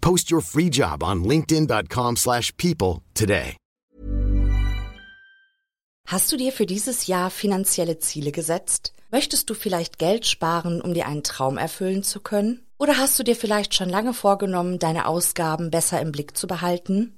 Post your free job on linkedin.com/people slash people today. Hast du dir für dieses Jahr finanzielle Ziele gesetzt? Möchtest du vielleicht Geld sparen, um dir einen Traum erfüllen zu können? Oder hast du dir vielleicht schon lange vorgenommen, deine Ausgaben besser im Blick zu behalten?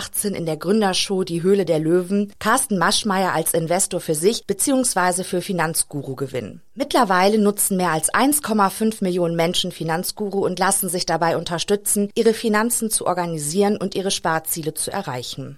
2018 in der Gründershow Die Höhle der Löwen Carsten Maschmeyer als Investor für sich bzw. für Finanzguru gewinnen. Mittlerweile nutzen mehr als 1,5 Millionen Menschen Finanzguru und lassen sich dabei unterstützen, ihre Finanzen zu organisieren und ihre Sparziele zu erreichen.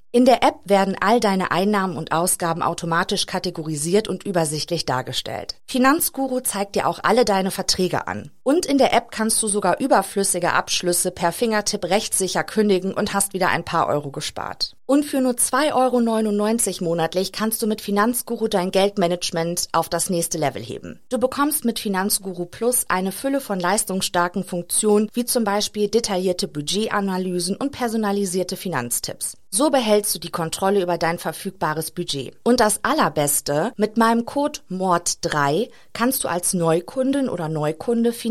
In der App werden all deine Einnahmen und Ausgaben automatisch kategorisiert und übersichtlich dargestellt. Finanzguru zeigt dir auch alle deine Verträge an. Und in der App kannst du sogar überflüssige Abschlüsse per Fingertipp rechtssicher kündigen und hast wieder ein paar Euro gespart. Und für nur 2,99 Euro monatlich kannst du mit Finanzguru dein Geldmanagement auf das nächste Level heben. Du bekommst mit Finanzguru Plus eine Fülle von leistungsstarken Funktionen, wie zum Beispiel detaillierte Budgetanalysen und personalisierte Finanztipps. So behältst du die Kontrolle über dein verfügbares Budget. Und das Allerbeste, mit meinem Code MORD3 kannst du als Neukundin oder Neukunde Finanzguru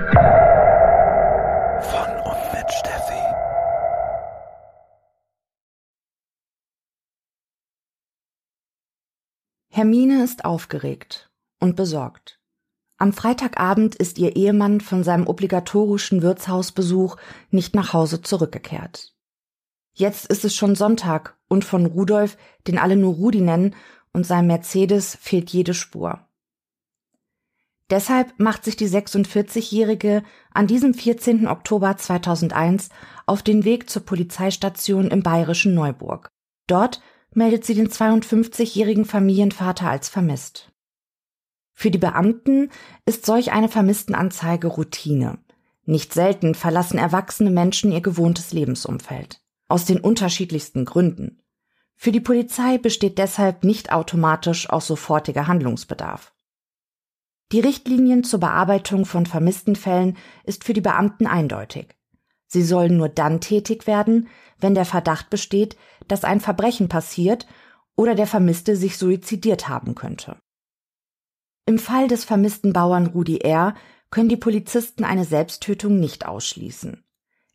Von und mit Steffi. Hermine ist aufgeregt und besorgt. Am Freitagabend ist ihr Ehemann von seinem obligatorischen Wirtshausbesuch nicht nach Hause zurückgekehrt. Jetzt ist es schon Sonntag und von Rudolf, den alle nur Rudi nennen, und seinem Mercedes fehlt jede Spur. Deshalb macht sich die 46-Jährige an diesem 14. Oktober 2001 auf den Weg zur Polizeistation im bayerischen Neuburg. Dort meldet sie den 52-jährigen Familienvater als vermisst. Für die Beamten ist solch eine Vermisstenanzeige Routine. Nicht selten verlassen erwachsene Menschen ihr gewohntes Lebensumfeld. Aus den unterschiedlichsten Gründen. Für die Polizei besteht deshalb nicht automatisch auch sofortiger Handlungsbedarf. Die Richtlinien zur Bearbeitung von vermissten Fällen ist für die Beamten eindeutig. Sie sollen nur dann tätig werden, wenn der Verdacht besteht, dass ein Verbrechen passiert oder der Vermisste sich suizidiert haben könnte. Im Fall des vermissten Bauern Rudi R. können die Polizisten eine Selbsttötung nicht ausschließen.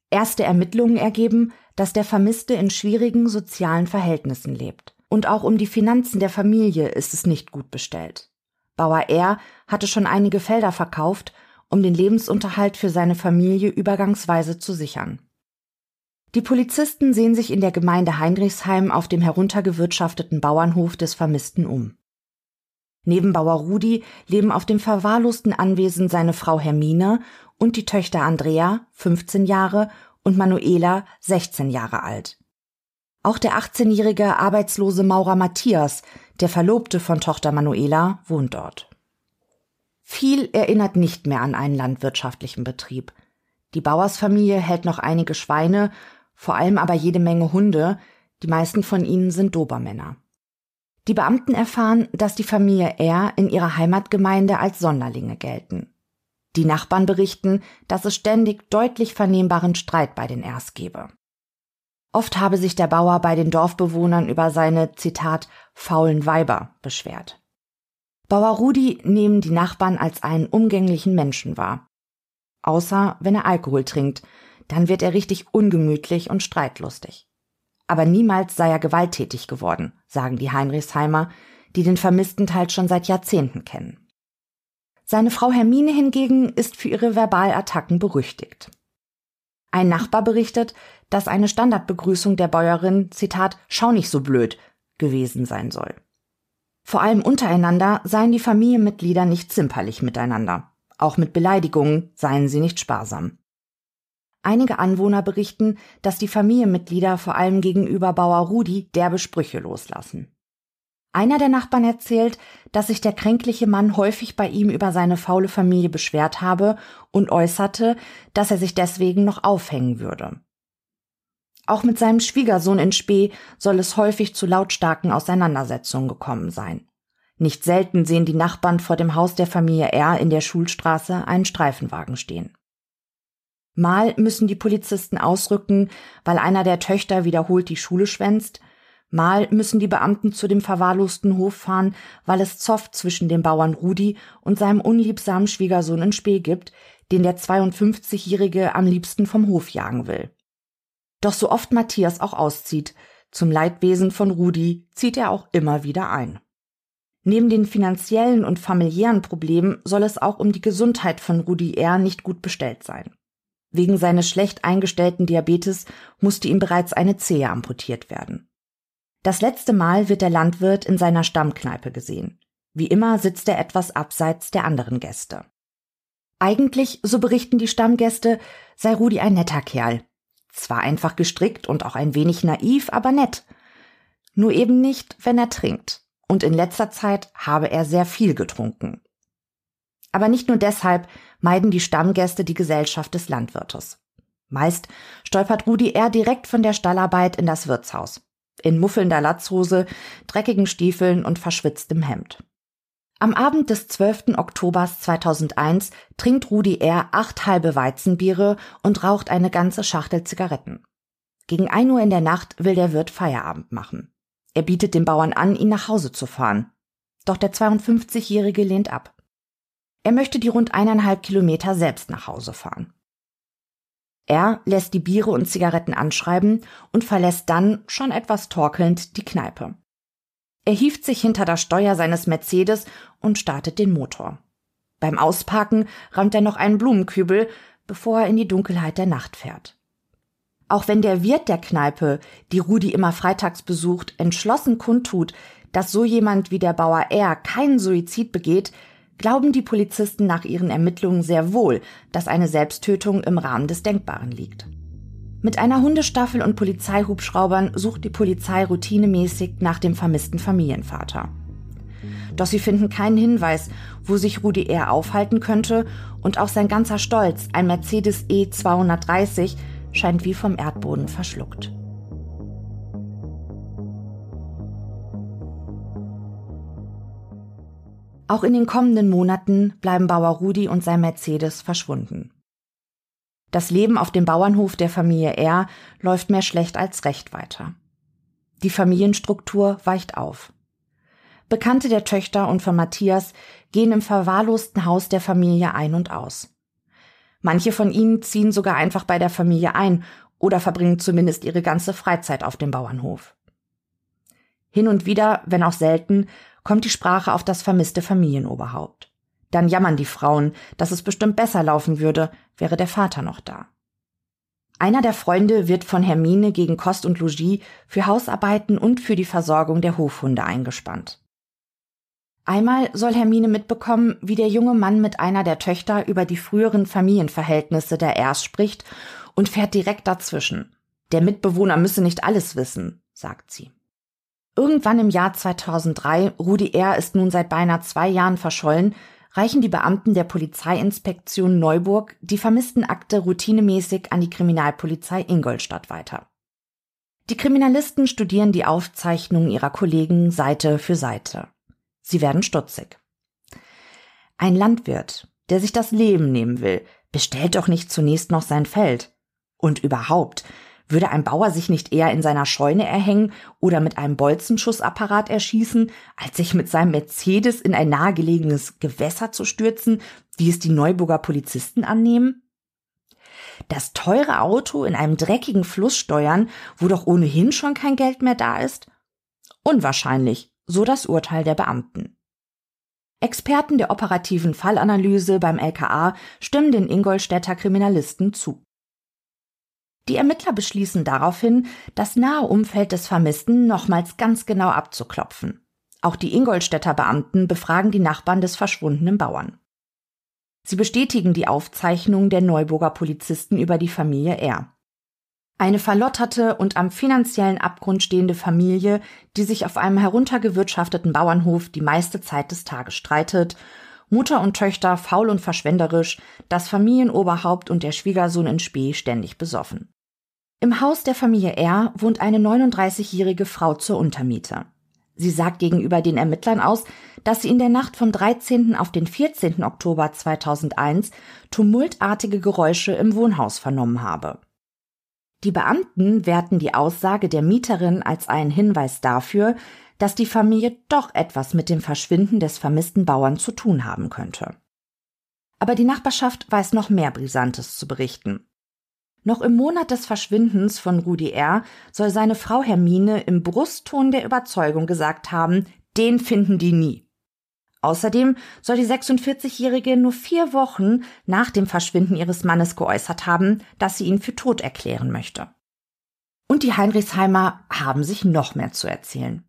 Erste Ermittlungen ergeben, dass der Vermisste in schwierigen sozialen Verhältnissen lebt. und auch um die Finanzen der Familie ist es nicht gut bestellt. Bauer R. hatte schon einige Felder verkauft, um den Lebensunterhalt für seine Familie übergangsweise zu sichern. Die Polizisten sehen sich in der Gemeinde Heinrichsheim auf dem heruntergewirtschafteten Bauernhof des Vermissten um. Neben Bauer Rudi leben auf dem verwahrlosten Anwesen seine Frau Hermine und die Töchter Andrea, 15 Jahre, und Manuela, 16 Jahre alt. Auch der 18-jährige arbeitslose Maurer Matthias, der Verlobte von Tochter Manuela, wohnt dort. Viel erinnert nicht mehr an einen landwirtschaftlichen Betrieb. Die Bauersfamilie hält noch einige Schweine, vor allem aber jede Menge Hunde, die meisten von ihnen sind Dobermänner. Die Beamten erfahren, dass die Familie R. in ihrer Heimatgemeinde als Sonderlinge gelten. Die Nachbarn berichten, dass es ständig deutlich vernehmbaren Streit bei den Rs gebe. Oft habe sich der Bauer bei den Dorfbewohnern über seine, Zitat, faulen Weiber beschwert. Bauer Rudi nehmen die Nachbarn als einen umgänglichen Menschen wahr. Außer wenn er Alkohol trinkt, dann wird er richtig ungemütlich und streitlustig. Aber niemals sei er gewalttätig geworden, sagen die Heinrichsheimer, die den vermissten Teil schon seit Jahrzehnten kennen. Seine Frau Hermine hingegen ist für ihre Verbalattacken berüchtigt. Ein Nachbar berichtet, dass eine Standardbegrüßung der Bäuerin, Zitat, schau nicht so blöd, gewesen sein soll. Vor allem untereinander seien die Familienmitglieder nicht zimperlich miteinander. Auch mit Beleidigungen seien sie nicht sparsam. Einige Anwohner berichten, dass die Familienmitglieder vor allem gegenüber Bauer Rudi derbe Sprüche loslassen. Einer der Nachbarn erzählt, dass sich der kränkliche Mann häufig bei ihm über seine faule Familie beschwert habe und äußerte, dass er sich deswegen noch aufhängen würde. Auch mit seinem Schwiegersohn in Spee soll es häufig zu lautstarken Auseinandersetzungen gekommen sein. Nicht selten sehen die Nachbarn vor dem Haus der Familie R in der Schulstraße einen Streifenwagen stehen. Mal müssen die Polizisten ausrücken, weil einer der Töchter wiederholt die Schule schwänzt, mal müssen die Beamten zu dem verwahrlosten Hof fahren, weil es Zoff zwischen dem Bauern Rudi und seinem unliebsamen Schwiegersohn in Spee gibt, den der 52-Jährige am liebsten vom Hof jagen will. Doch so oft Matthias auch auszieht, zum Leidwesen von Rudi zieht er auch immer wieder ein. Neben den finanziellen und familiären Problemen soll es auch um die Gesundheit von Rudi R. nicht gut bestellt sein. Wegen seines schlecht eingestellten Diabetes musste ihm bereits eine Zehe amputiert werden. Das letzte Mal wird der Landwirt in seiner Stammkneipe gesehen. Wie immer sitzt er etwas abseits der anderen Gäste. Eigentlich, so berichten die Stammgäste, sei Rudi ein netter Kerl. Zwar einfach gestrickt und auch ein wenig naiv, aber nett. Nur eben nicht, wenn er trinkt. Und in letzter Zeit habe er sehr viel getrunken. Aber nicht nur deshalb meiden die Stammgäste die Gesellschaft des Landwirtes. Meist stolpert Rudi eher direkt von der Stallarbeit in das Wirtshaus. In muffelnder Latzhose, dreckigen Stiefeln und verschwitztem Hemd. Am Abend des 12. Oktobers 2001 trinkt Rudi R. acht halbe Weizenbiere und raucht eine ganze Schachtel Zigaretten. Gegen ein Uhr in der Nacht will der Wirt Feierabend machen. Er bietet den Bauern an, ihn nach Hause zu fahren. Doch der 52-Jährige lehnt ab. Er möchte die rund eineinhalb Kilometer selbst nach Hause fahren. Er lässt die Biere und Zigaretten anschreiben und verlässt dann, schon etwas torkelnd, die Kneipe. Er hieft sich hinter das Steuer seines Mercedes und startet den Motor. Beim Ausparken rammt er noch einen Blumenkübel, bevor er in die Dunkelheit der Nacht fährt. Auch wenn der Wirt der Kneipe, die Rudi immer freitags besucht, entschlossen kundtut, dass so jemand wie der Bauer R keinen Suizid begeht, glauben die Polizisten nach ihren Ermittlungen sehr wohl, dass eine Selbsttötung im Rahmen des Denkbaren liegt. Mit einer Hundestaffel und Polizeihubschraubern sucht die Polizei routinemäßig nach dem vermissten Familienvater. Doch sie finden keinen Hinweis, wo sich Rudi R. aufhalten könnte und auch sein ganzer Stolz, ein Mercedes E230, scheint wie vom Erdboden verschluckt. Auch in den kommenden Monaten bleiben Bauer Rudi und sein Mercedes verschwunden. Das Leben auf dem Bauernhof der Familie R läuft mehr schlecht als recht weiter. Die Familienstruktur weicht auf. Bekannte der Töchter und von Matthias gehen im verwahrlosten Haus der Familie ein und aus. Manche von ihnen ziehen sogar einfach bei der Familie ein oder verbringen zumindest ihre ganze Freizeit auf dem Bauernhof. Hin und wieder, wenn auch selten, kommt die Sprache auf das vermisste Familienoberhaupt. Dann jammern die Frauen, dass es bestimmt besser laufen würde, wäre der Vater noch da. Einer der Freunde wird von Hermine gegen Kost und Logis für Hausarbeiten und für die Versorgung der Hofhunde eingespannt. Einmal soll Hermine mitbekommen, wie der junge Mann mit einer der Töchter über die früheren Familienverhältnisse der Ers spricht und fährt direkt dazwischen. Der Mitbewohner müsse nicht alles wissen, sagt sie. Irgendwann im Jahr 2003, Rudi R. ist nun seit beinahe zwei Jahren verschollen, reichen die Beamten der Polizeiinspektion Neuburg die vermissten Akte routinemäßig an die Kriminalpolizei Ingolstadt weiter. Die Kriminalisten studieren die Aufzeichnungen ihrer Kollegen Seite für Seite. Sie werden stutzig. Ein Landwirt, der sich das Leben nehmen will, bestellt doch nicht zunächst noch sein Feld. Und überhaupt, würde ein Bauer sich nicht eher in seiner Scheune erhängen oder mit einem Bolzenschussapparat erschießen, als sich mit seinem Mercedes in ein nahegelegenes Gewässer zu stürzen, wie es die Neuburger Polizisten annehmen? Das teure Auto in einem dreckigen Fluss steuern, wo doch ohnehin schon kein Geld mehr da ist? Unwahrscheinlich, so das Urteil der Beamten. Experten der operativen Fallanalyse beim LKA stimmen den Ingolstädter Kriminalisten zu. Die Ermittler beschließen daraufhin, das nahe Umfeld des Vermissten nochmals ganz genau abzuklopfen. Auch die Ingolstädter Beamten befragen die Nachbarn des verschwundenen Bauern. Sie bestätigen die Aufzeichnung der Neuburger Polizisten über die Familie R. Eine verlotterte und am finanziellen Abgrund stehende Familie, die sich auf einem heruntergewirtschafteten Bauernhof die meiste Zeit des Tages streitet, Mutter und Töchter faul und verschwenderisch, das Familienoberhaupt und der Schwiegersohn in Spee ständig besoffen. Im Haus der Familie R wohnt eine 39-jährige Frau zur Untermiete. Sie sagt gegenüber den Ermittlern aus, dass sie in der Nacht vom 13. auf den 14. Oktober 2001 tumultartige Geräusche im Wohnhaus vernommen habe. Die Beamten werten die Aussage der Mieterin als einen Hinweis dafür, dass die Familie doch etwas mit dem Verschwinden des vermissten Bauern zu tun haben könnte. Aber die Nachbarschaft weiß noch mehr Brisantes zu berichten. Noch im Monat des Verschwindens von Rudi R. soll seine Frau Hermine im Brustton der Überzeugung gesagt haben, den finden die nie. Außerdem soll die 46-Jährige nur vier Wochen nach dem Verschwinden ihres Mannes geäußert haben, dass sie ihn für tot erklären möchte. Und die Heinrichsheimer haben sich noch mehr zu erzählen.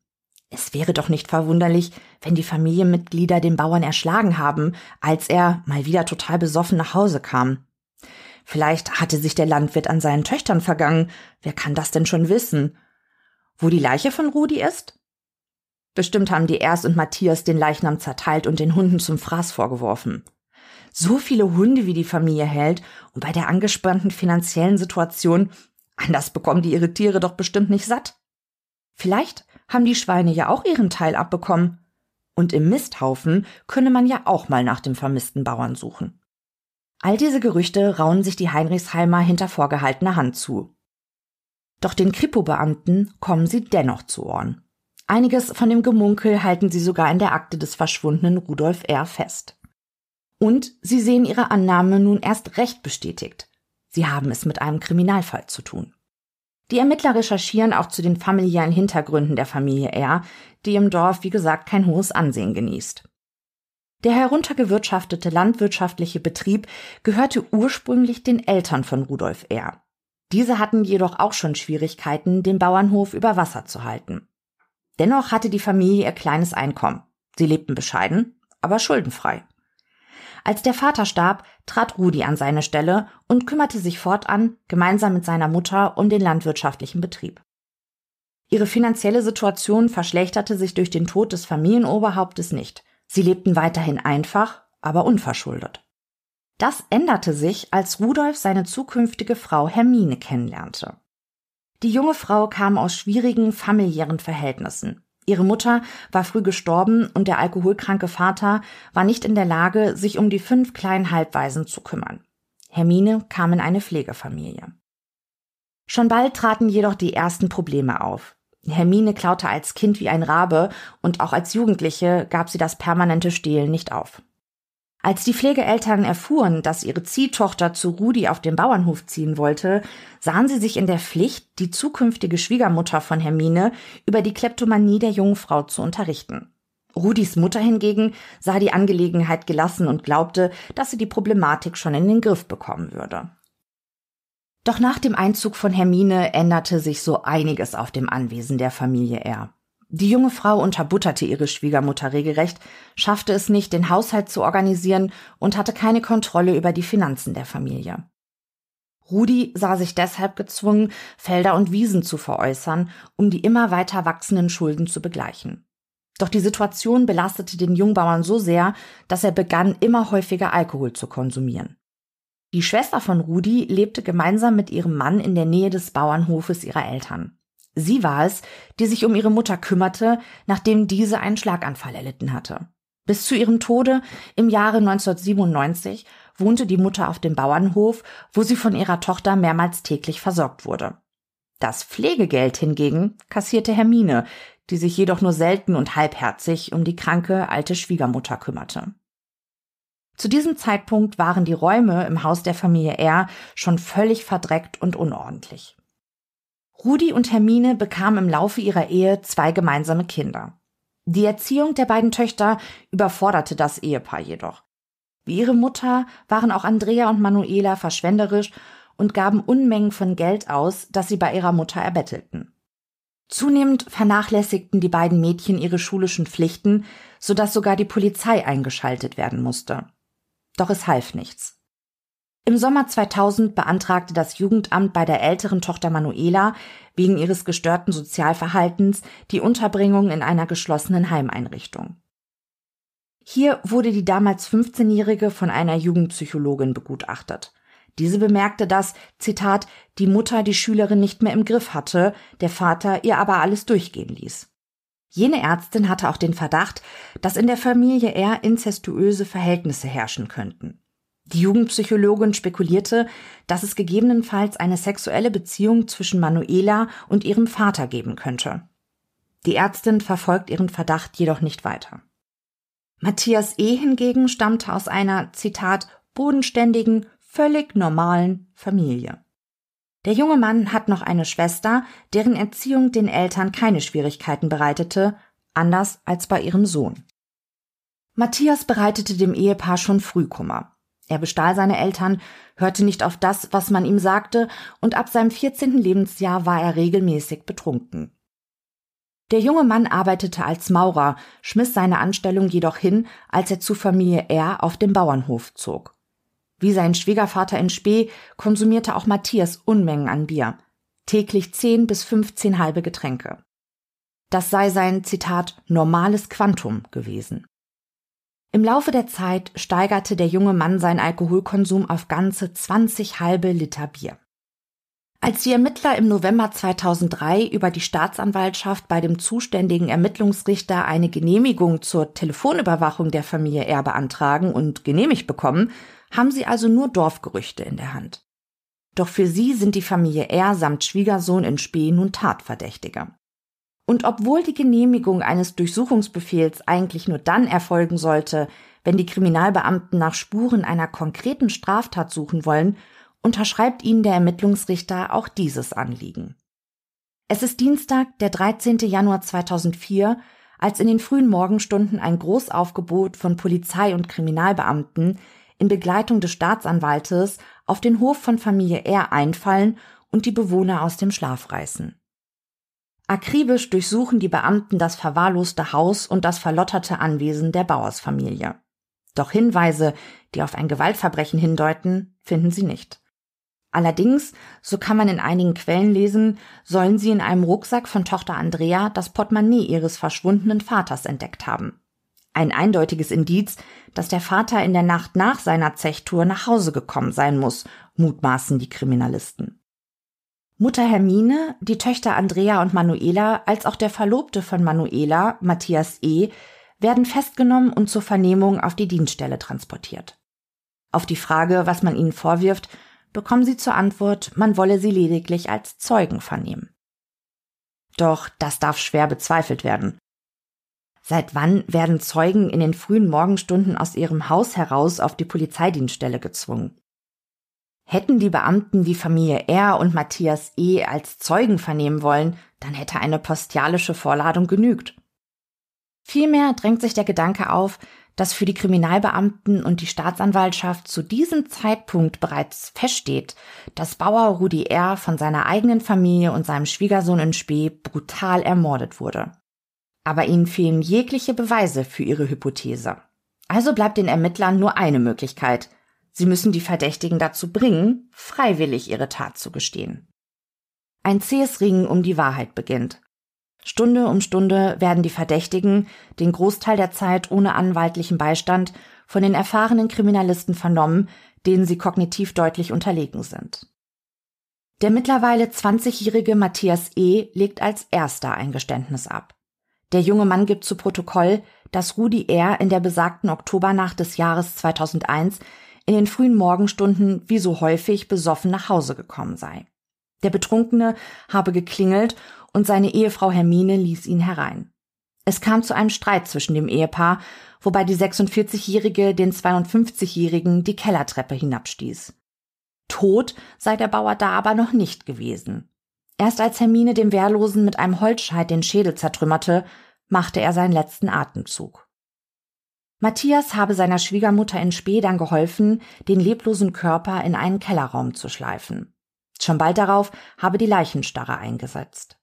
Es wäre doch nicht verwunderlich, wenn die Familienmitglieder den Bauern erschlagen haben, als er mal wieder total besoffen nach Hause kam. Vielleicht hatte sich der Landwirt an seinen Töchtern vergangen. Wer kann das denn schon wissen? Wo die Leiche von Rudi ist? Bestimmt haben die Ers und Matthias den Leichnam zerteilt und den Hunden zum Fraß vorgeworfen. So viele Hunde, wie die Familie hält, und bei der angespannten finanziellen Situation, anders bekommen die ihre Tiere doch bestimmt nicht satt. Vielleicht haben die Schweine ja auch ihren Teil abbekommen. Und im Misthaufen könne man ja auch mal nach dem vermissten Bauern suchen. All diese Gerüchte rauen sich die Heinrichsheimer hinter vorgehaltener Hand zu. Doch den Kripo-Beamten kommen sie dennoch zu Ohren. Einiges von dem Gemunkel halten sie sogar in der Akte des verschwundenen Rudolf R. fest. Und sie sehen ihre Annahme nun erst recht bestätigt. Sie haben es mit einem Kriminalfall zu tun. Die Ermittler recherchieren auch zu den familiären Hintergründen der Familie R., die im Dorf, wie gesagt, kein hohes Ansehen genießt. Der heruntergewirtschaftete landwirtschaftliche Betrieb gehörte ursprünglich den Eltern von Rudolf R. Diese hatten jedoch auch schon Schwierigkeiten, den Bauernhof über Wasser zu halten. Dennoch hatte die Familie ihr kleines Einkommen. Sie lebten bescheiden, aber schuldenfrei. Als der Vater starb, trat Rudi an seine Stelle und kümmerte sich fortan gemeinsam mit seiner Mutter um den landwirtschaftlichen Betrieb. Ihre finanzielle Situation verschlechterte sich durch den Tod des Familienoberhauptes nicht. Sie lebten weiterhin einfach, aber unverschuldet. Das änderte sich, als Rudolf seine zukünftige Frau Hermine kennenlernte. Die junge Frau kam aus schwierigen familiären Verhältnissen. Ihre Mutter war früh gestorben und der alkoholkranke Vater war nicht in der Lage, sich um die fünf kleinen Halbwaisen zu kümmern. Hermine kam in eine Pflegefamilie. Schon bald traten jedoch die ersten Probleme auf. Hermine klaute als Kind wie ein Rabe und auch als Jugendliche gab sie das permanente Stehlen nicht auf. Als die Pflegeeltern erfuhren, dass ihre Ziehtochter zu Rudi auf den Bauernhof ziehen wollte, sahen sie sich in der Pflicht, die zukünftige Schwiegermutter von Hermine über die Kleptomanie der jungen Frau zu unterrichten. Rudis Mutter hingegen sah die Angelegenheit gelassen und glaubte, dass sie die Problematik schon in den Griff bekommen würde. Doch nach dem Einzug von Hermine änderte sich so einiges auf dem Anwesen der Familie R. Die junge Frau unterbutterte ihre Schwiegermutter regelrecht, schaffte es nicht, den Haushalt zu organisieren und hatte keine Kontrolle über die Finanzen der Familie. Rudi sah sich deshalb gezwungen, Felder und Wiesen zu veräußern, um die immer weiter wachsenden Schulden zu begleichen. Doch die Situation belastete den Jungbauern so sehr, dass er begann, immer häufiger Alkohol zu konsumieren. Die Schwester von Rudi lebte gemeinsam mit ihrem Mann in der Nähe des Bauernhofes ihrer Eltern. Sie war es, die sich um ihre Mutter kümmerte, nachdem diese einen Schlaganfall erlitten hatte. Bis zu ihrem Tode im Jahre 1997 wohnte die Mutter auf dem Bauernhof, wo sie von ihrer Tochter mehrmals täglich versorgt wurde. Das Pflegegeld hingegen kassierte Hermine, die sich jedoch nur selten und halbherzig um die kranke alte Schwiegermutter kümmerte. Zu diesem Zeitpunkt waren die Räume im Haus der Familie R schon völlig verdreckt und unordentlich. Rudi und Hermine bekamen im Laufe ihrer Ehe zwei gemeinsame Kinder. Die Erziehung der beiden Töchter überforderte das Ehepaar jedoch. Wie ihre Mutter waren auch Andrea und Manuela verschwenderisch und gaben Unmengen von Geld aus, das sie bei ihrer Mutter erbettelten. Zunehmend vernachlässigten die beiden Mädchen ihre schulischen Pflichten, so dass sogar die Polizei eingeschaltet werden musste. Doch es half nichts. Im Sommer 2000 beantragte das Jugendamt bei der älteren Tochter Manuela wegen ihres gestörten Sozialverhaltens die Unterbringung in einer geschlossenen Heimeinrichtung. Hier wurde die damals 15-Jährige von einer Jugendpsychologin begutachtet. Diese bemerkte, dass, Zitat, die Mutter die Schülerin nicht mehr im Griff hatte, der Vater ihr aber alles durchgehen ließ. Jene Ärztin hatte auch den Verdacht, dass in der Familie eher inzestuöse Verhältnisse herrschen könnten. Die Jugendpsychologin spekulierte, dass es gegebenenfalls eine sexuelle Beziehung zwischen Manuela und ihrem Vater geben könnte. Die Ärztin verfolgt ihren Verdacht jedoch nicht weiter. Matthias E. hingegen stammte aus einer, Zitat, bodenständigen, völlig normalen Familie. Der junge Mann hat noch eine Schwester, deren Erziehung den Eltern keine Schwierigkeiten bereitete, anders als bei ihrem Sohn. Matthias bereitete dem Ehepaar schon früh Kummer. Er bestahl seine Eltern, hörte nicht auf das, was man ihm sagte, und ab seinem 14. Lebensjahr war er regelmäßig betrunken. Der junge Mann arbeitete als Maurer, schmiss seine Anstellung jedoch hin, als er zu Familie R auf dem Bauernhof zog. Wie sein Schwiegervater in Spee konsumierte auch Matthias Unmengen an Bier. Täglich zehn bis fünfzehn halbe Getränke. Das sei sein, Zitat, normales Quantum gewesen. Im Laufe der Zeit steigerte der junge Mann seinen Alkoholkonsum auf ganze 20 halbe Liter Bier. Als die Ermittler im November 2003 über die Staatsanwaltschaft bei dem zuständigen Ermittlungsrichter eine Genehmigung zur Telefonüberwachung der Familie R beantragen und genehmigt bekommen, haben sie also nur Dorfgerüchte in der Hand. Doch für sie sind die Familie R samt Schwiegersohn in Spee nun Tatverdächtiger. Und obwohl die Genehmigung eines Durchsuchungsbefehls eigentlich nur dann erfolgen sollte, wenn die Kriminalbeamten nach Spuren einer konkreten Straftat suchen wollen, unterschreibt ihnen der Ermittlungsrichter auch dieses Anliegen. Es ist Dienstag, der 13. Januar 2004, als in den frühen Morgenstunden ein Großaufgebot von Polizei und Kriminalbeamten in Begleitung des Staatsanwaltes auf den Hof von Familie R einfallen und die Bewohner aus dem Schlaf reißen. Akribisch durchsuchen die Beamten das verwahrloste Haus und das verlotterte Anwesen der Bauersfamilie. Doch Hinweise, die auf ein Gewaltverbrechen hindeuten, finden sie nicht. Allerdings, so kann man in einigen Quellen lesen, sollen sie in einem Rucksack von Tochter Andrea das Portemonnaie ihres verschwundenen Vaters entdeckt haben. Ein eindeutiges Indiz, dass der Vater in der Nacht nach seiner Zechtour nach Hause gekommen sein muss, mutmaßen die Kriminalisten. Mutter Hermine, die Töchter Andrea und Manuela, als auch der Verlobte von Manuela, Matthias E., werden festgenommen und zur Vernehmung auf die Dienststelle transportiert. Auf die Frage, was man ihnen vorwirft, bekommen sie zur Antwort, man wolle sie lediglich als Zeugen vernehmen. Doch das darf schwer bezweifelt werden. Seit wann werden Zeugen in den frühen Morgenstunden aus ihrem Haus heraus auf die Polizeidienststelle gezwungen? Hätten die Beamten die Familie R und Matthias E. als Zeugen vernehmen wollen, dann hätte eine postialische Vorladung genügt. Vielmehr drängt sich der Gedanke auf, dass für die Kriminalbeamten und die Staatsanwaltschaft zu diesem Zeitpunkt bereits feststeht, dass Bauer Rudi R. von seiner eigenen Familie und seinem Schwiegersohn in Spee brutal ermordet wurde. Aber ihnen fehlen jegliche Beweise für ihre Hypothese. Also bleibt den Ermittlern nur eine Möglichkeit. Sie müssen die Verdächtigen dazu bringen, freiwillig ihre Tat zu gestehen. Ein zähes Ringen um die Wahrheit beginnt. Stunde um Stunde werden die Verdächtigen, den Großteil der Zeit ohne anwaltlichen Beistand, von den erfahrenen Kriminalisten vernommen, denen sie kognitiv deutlich unterlegen sind. Der mittlerweile 20-jährige Matthias E. legt als erster ein Geständnis ab. Der junge Mann gibt zu Protokoll, dass Rudi R. in der besagten Oktobernacht des Jahres 2001 in den frühen Morgenstunden wie so häufig besoffen nach Hause gekommen sei. Der Betrunkene habe geklingelt und seine Ehefrau Hermine ließ ihn herein. Es kam zu einem Streit zwischen dem Ehepaar, wobei die 46-Jährige den 52-Jährigen die Kellertreppe hinabstieß. Tot sei der Bauer da aber noch nicht gewesen. Erst als Hermine dem Wehrlosen mit einem Holzscheit den Schädel zertrümmerte, machte er seinen letzten Atemzug. Matthias habe seiner Schwiegermutter in Spee dann geholfen, den leblosen Körper in einen Kellerraum zu schleifen. Schon bald darauf habe die Leichenstarre eingesetzt.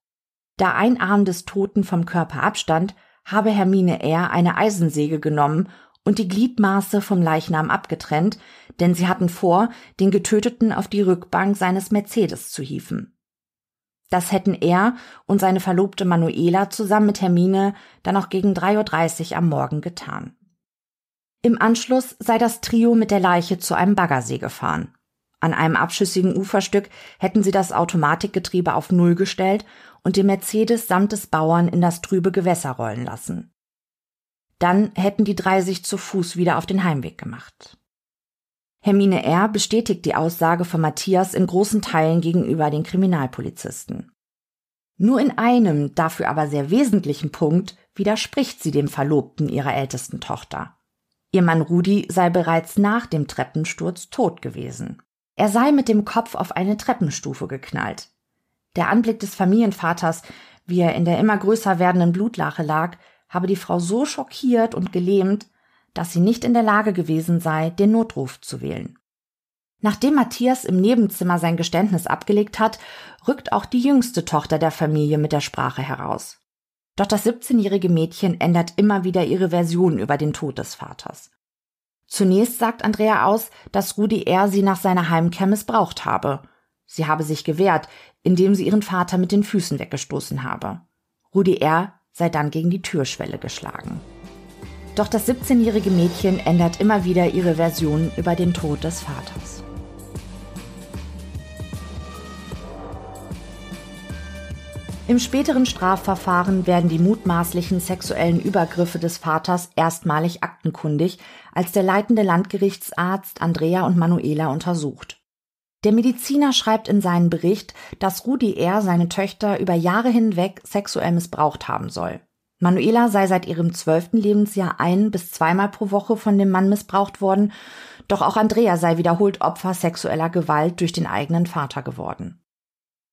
Da ein Arm des Toten vom Körper abstand, habe Hermine R. eine Eisensäge genommen und die Gliedmaße vom Leichnam abgetrennt, denn sie hatten vor, den Getöteten auf die Rückbank seines Mercedes zu hieven. Das hätten er und seine Verlobte Manuela zusammen mit Hermine dann auch gegen 3.30 Uhr am Morgen getan. Im Anschluss sei das Trio mit der Leiche zu einem Baggersee gefahren. An einem abschüssigen Uferstück hätten sie das Automatikgetriebe auf Null gestellt und den Mercedes samt des Bauern in das trübe Gewässer rollen lassen. Dann hätten die drei sich zu Fuß wieder auf den Heimweg gemacht. Hermine R. bestätigt die Aussage von Matthias in großen Teilen gegenüber den Kriminalpolizisten. Nur in einem, dafür aber sehr wesentlichen Punkt widerspricht sie dem Verlobten ihrer ältesten Tochter. Ihr Mann Rudi sei bereits nach dem Treppensturz tot gewesen. Er sei mit dem Kopf auf eine Treppenstufe geknallt. Der Anblick des Familienvaters, wie er in der immer größer werdenden Blutlache lag, habe die Frau so schockiert und gelähmt, dass sie nicht in der Lage gewesen sei, den Notruf zu wählen. Nachdem Matthias im Nebenzimmer sein Geständnis abgelegt hat, rückt auch die jüngste Tochter der Familie mit der Sprache heraus. Doch das 17-jährige Mädchen ändert immer wieder ihre Version über den Tod des Vaters. Zunächst sagt Andrea aus, dass Rudi R. sie nach seiner Heimkehr missbraucht habe. Sie habe sich gewehrt, indem sie ihren Vater mit den Füßen weggestoßen habe. Rudi R. sei dann gegen die Türschwelle geschlagen. Doch das 17-jährige Mädchen ändert immer wieder ihre Version über den Tod des Vaters. Im späteren Strafverfahren werden die mutmaßlichen sexuellen Übergriffe des Vaters erstmalig aktenkundig, als der leitende Landgerichtsarzt Andrea und Manuela untersucht. Der Mediziner schreibt in seinen Bericht, dass Rudi R. seine Töchter über Jahre hinweg sexuell missbraucht haben soll. Manuela sei seit ihrem zwölften Lebensjahr ein bis zweimal pro Woche von dem Mann missbraucht worden, doch auch Andrea sei wiederholt Opfer sexueller Gewalt durch den eigenen Vater geworden.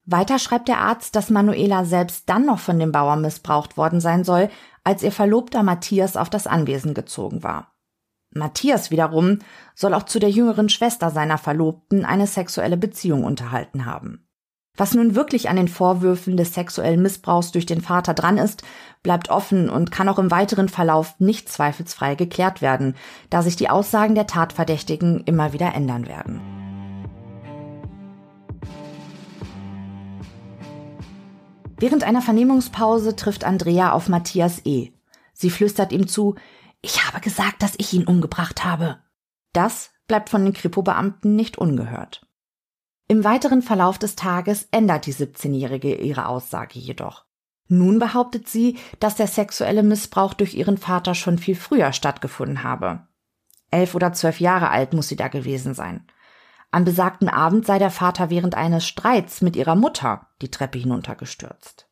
Weiter schreibt der Arzt, dass Manuela selbst dann noch von dem Bauer missbraucht worden sein soll, als ihr Verlobter Matthias auf das Anwesen gezogen war. Matthias wiederum soll auch zu der jüngeren Schwester seiner Verlobten eine sexuelle Beziehung unterhalten haben. Was nun wirklich an den Vorwürfen des sexuellen Missbrauchs durch den Vater dran ist, bleibt offen und kann auch im weiteren Verlauf nicht zweifelsfrei geklärt werden, da sich die Aussagen der Tatverdächtigen immer wieder ändern werden. Während einer Vernehmungspause trifft Andrea auf Matthias E. Sie flüstert ihm zu, ich habe gesagt, dass ich ihn umgebracht habe. Das bleibt von den Kripo-Beamten nicht ungehört. Im weiteren Verlauf des Tages ändert die 17-Jährige ihre Aussage jedoch. Nun behauptet sie, dass der sexuelle Missbrauch durch ihren Vater schon viel früher stattgefunden habe. Elf oder zwölf Jahre alt muss sie da gewesen sein. Am besagten Abend sei der Vater während eines Streits mit ihrer Mutter die Treppe hinuntergestürzt.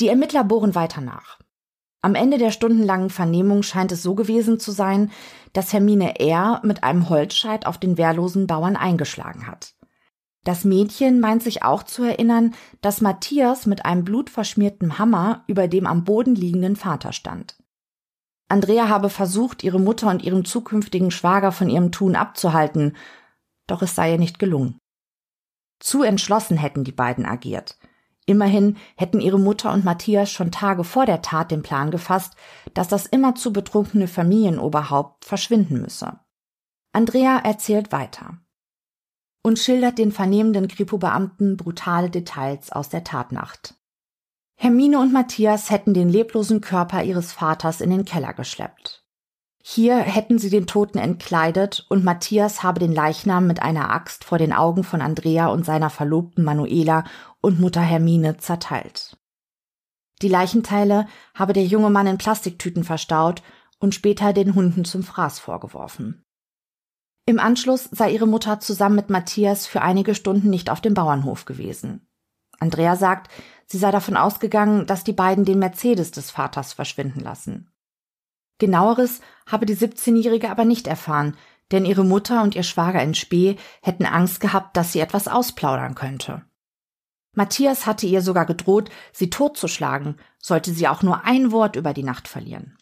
Die Ermittler bohren weiter nach. Am Ende der stundenlangen Vernehmung scheint es so gewesen zu sein, dass Hermine R. mit einem Holzscheit auf den wehrlosen Bauern eingeschlagen hat. Das Mädchen meint sich auch zu erinnern, dass Matthias mit einem blutverschmierten Hammer über dem am Boden liegenden Vater stand. Andrea habe versucht, ihre Mutter und ihren zukünftigen Schwager von ihrem Tun abzuhalten, doch es sei ihr nicht gelungen. Zu entschlossen hätten die beiden agiert. Immerhin hätten ihre Mutter und Matthias schon Tage vor der Tat den Plan gefasst, dass das immerzu betrunkene Familienoberhaupt verschwinden müsse. Andrea erzählt weiter und schildert den vernehmenden Kripo-Beamten brutale Details aus der Tatnacht. Hermine und Matthias hätten den leblosen Körper ihres Vaters in den Keller geschleppt. Hier hätten sie den Toten entkleidet und Matthias habe den Leichnam mit einer Axt vor den Augen von Andrea und seiner Verlobten Manuela und Mutter Hermine zerteilt. Die Leichenteile habe der junge Mann in Plastiktüten verstaut und später den Hunden zum Fraß vorgeworfen. Im Anschluss sei ihre Mutter zusammen mit Matthias für einige Stunden nicht auf dem Bauernhof gewesen. Andrea sagt, sie sei davon ausgegangen, dass die beiden den Mercedes des Vaters verschwinden lassen. Genaueres habe die 17-Jährige aber nicht erfahren, denn ihre Mutter und ihr Schwager in Spee hätten Angst gehabt, dass sie etwas ausplaudern könnte. Matthias hatte ihr sogar gedroht, sie totzuschlagen, sollte sie auch nur ein Wort über die Nacht verlieren.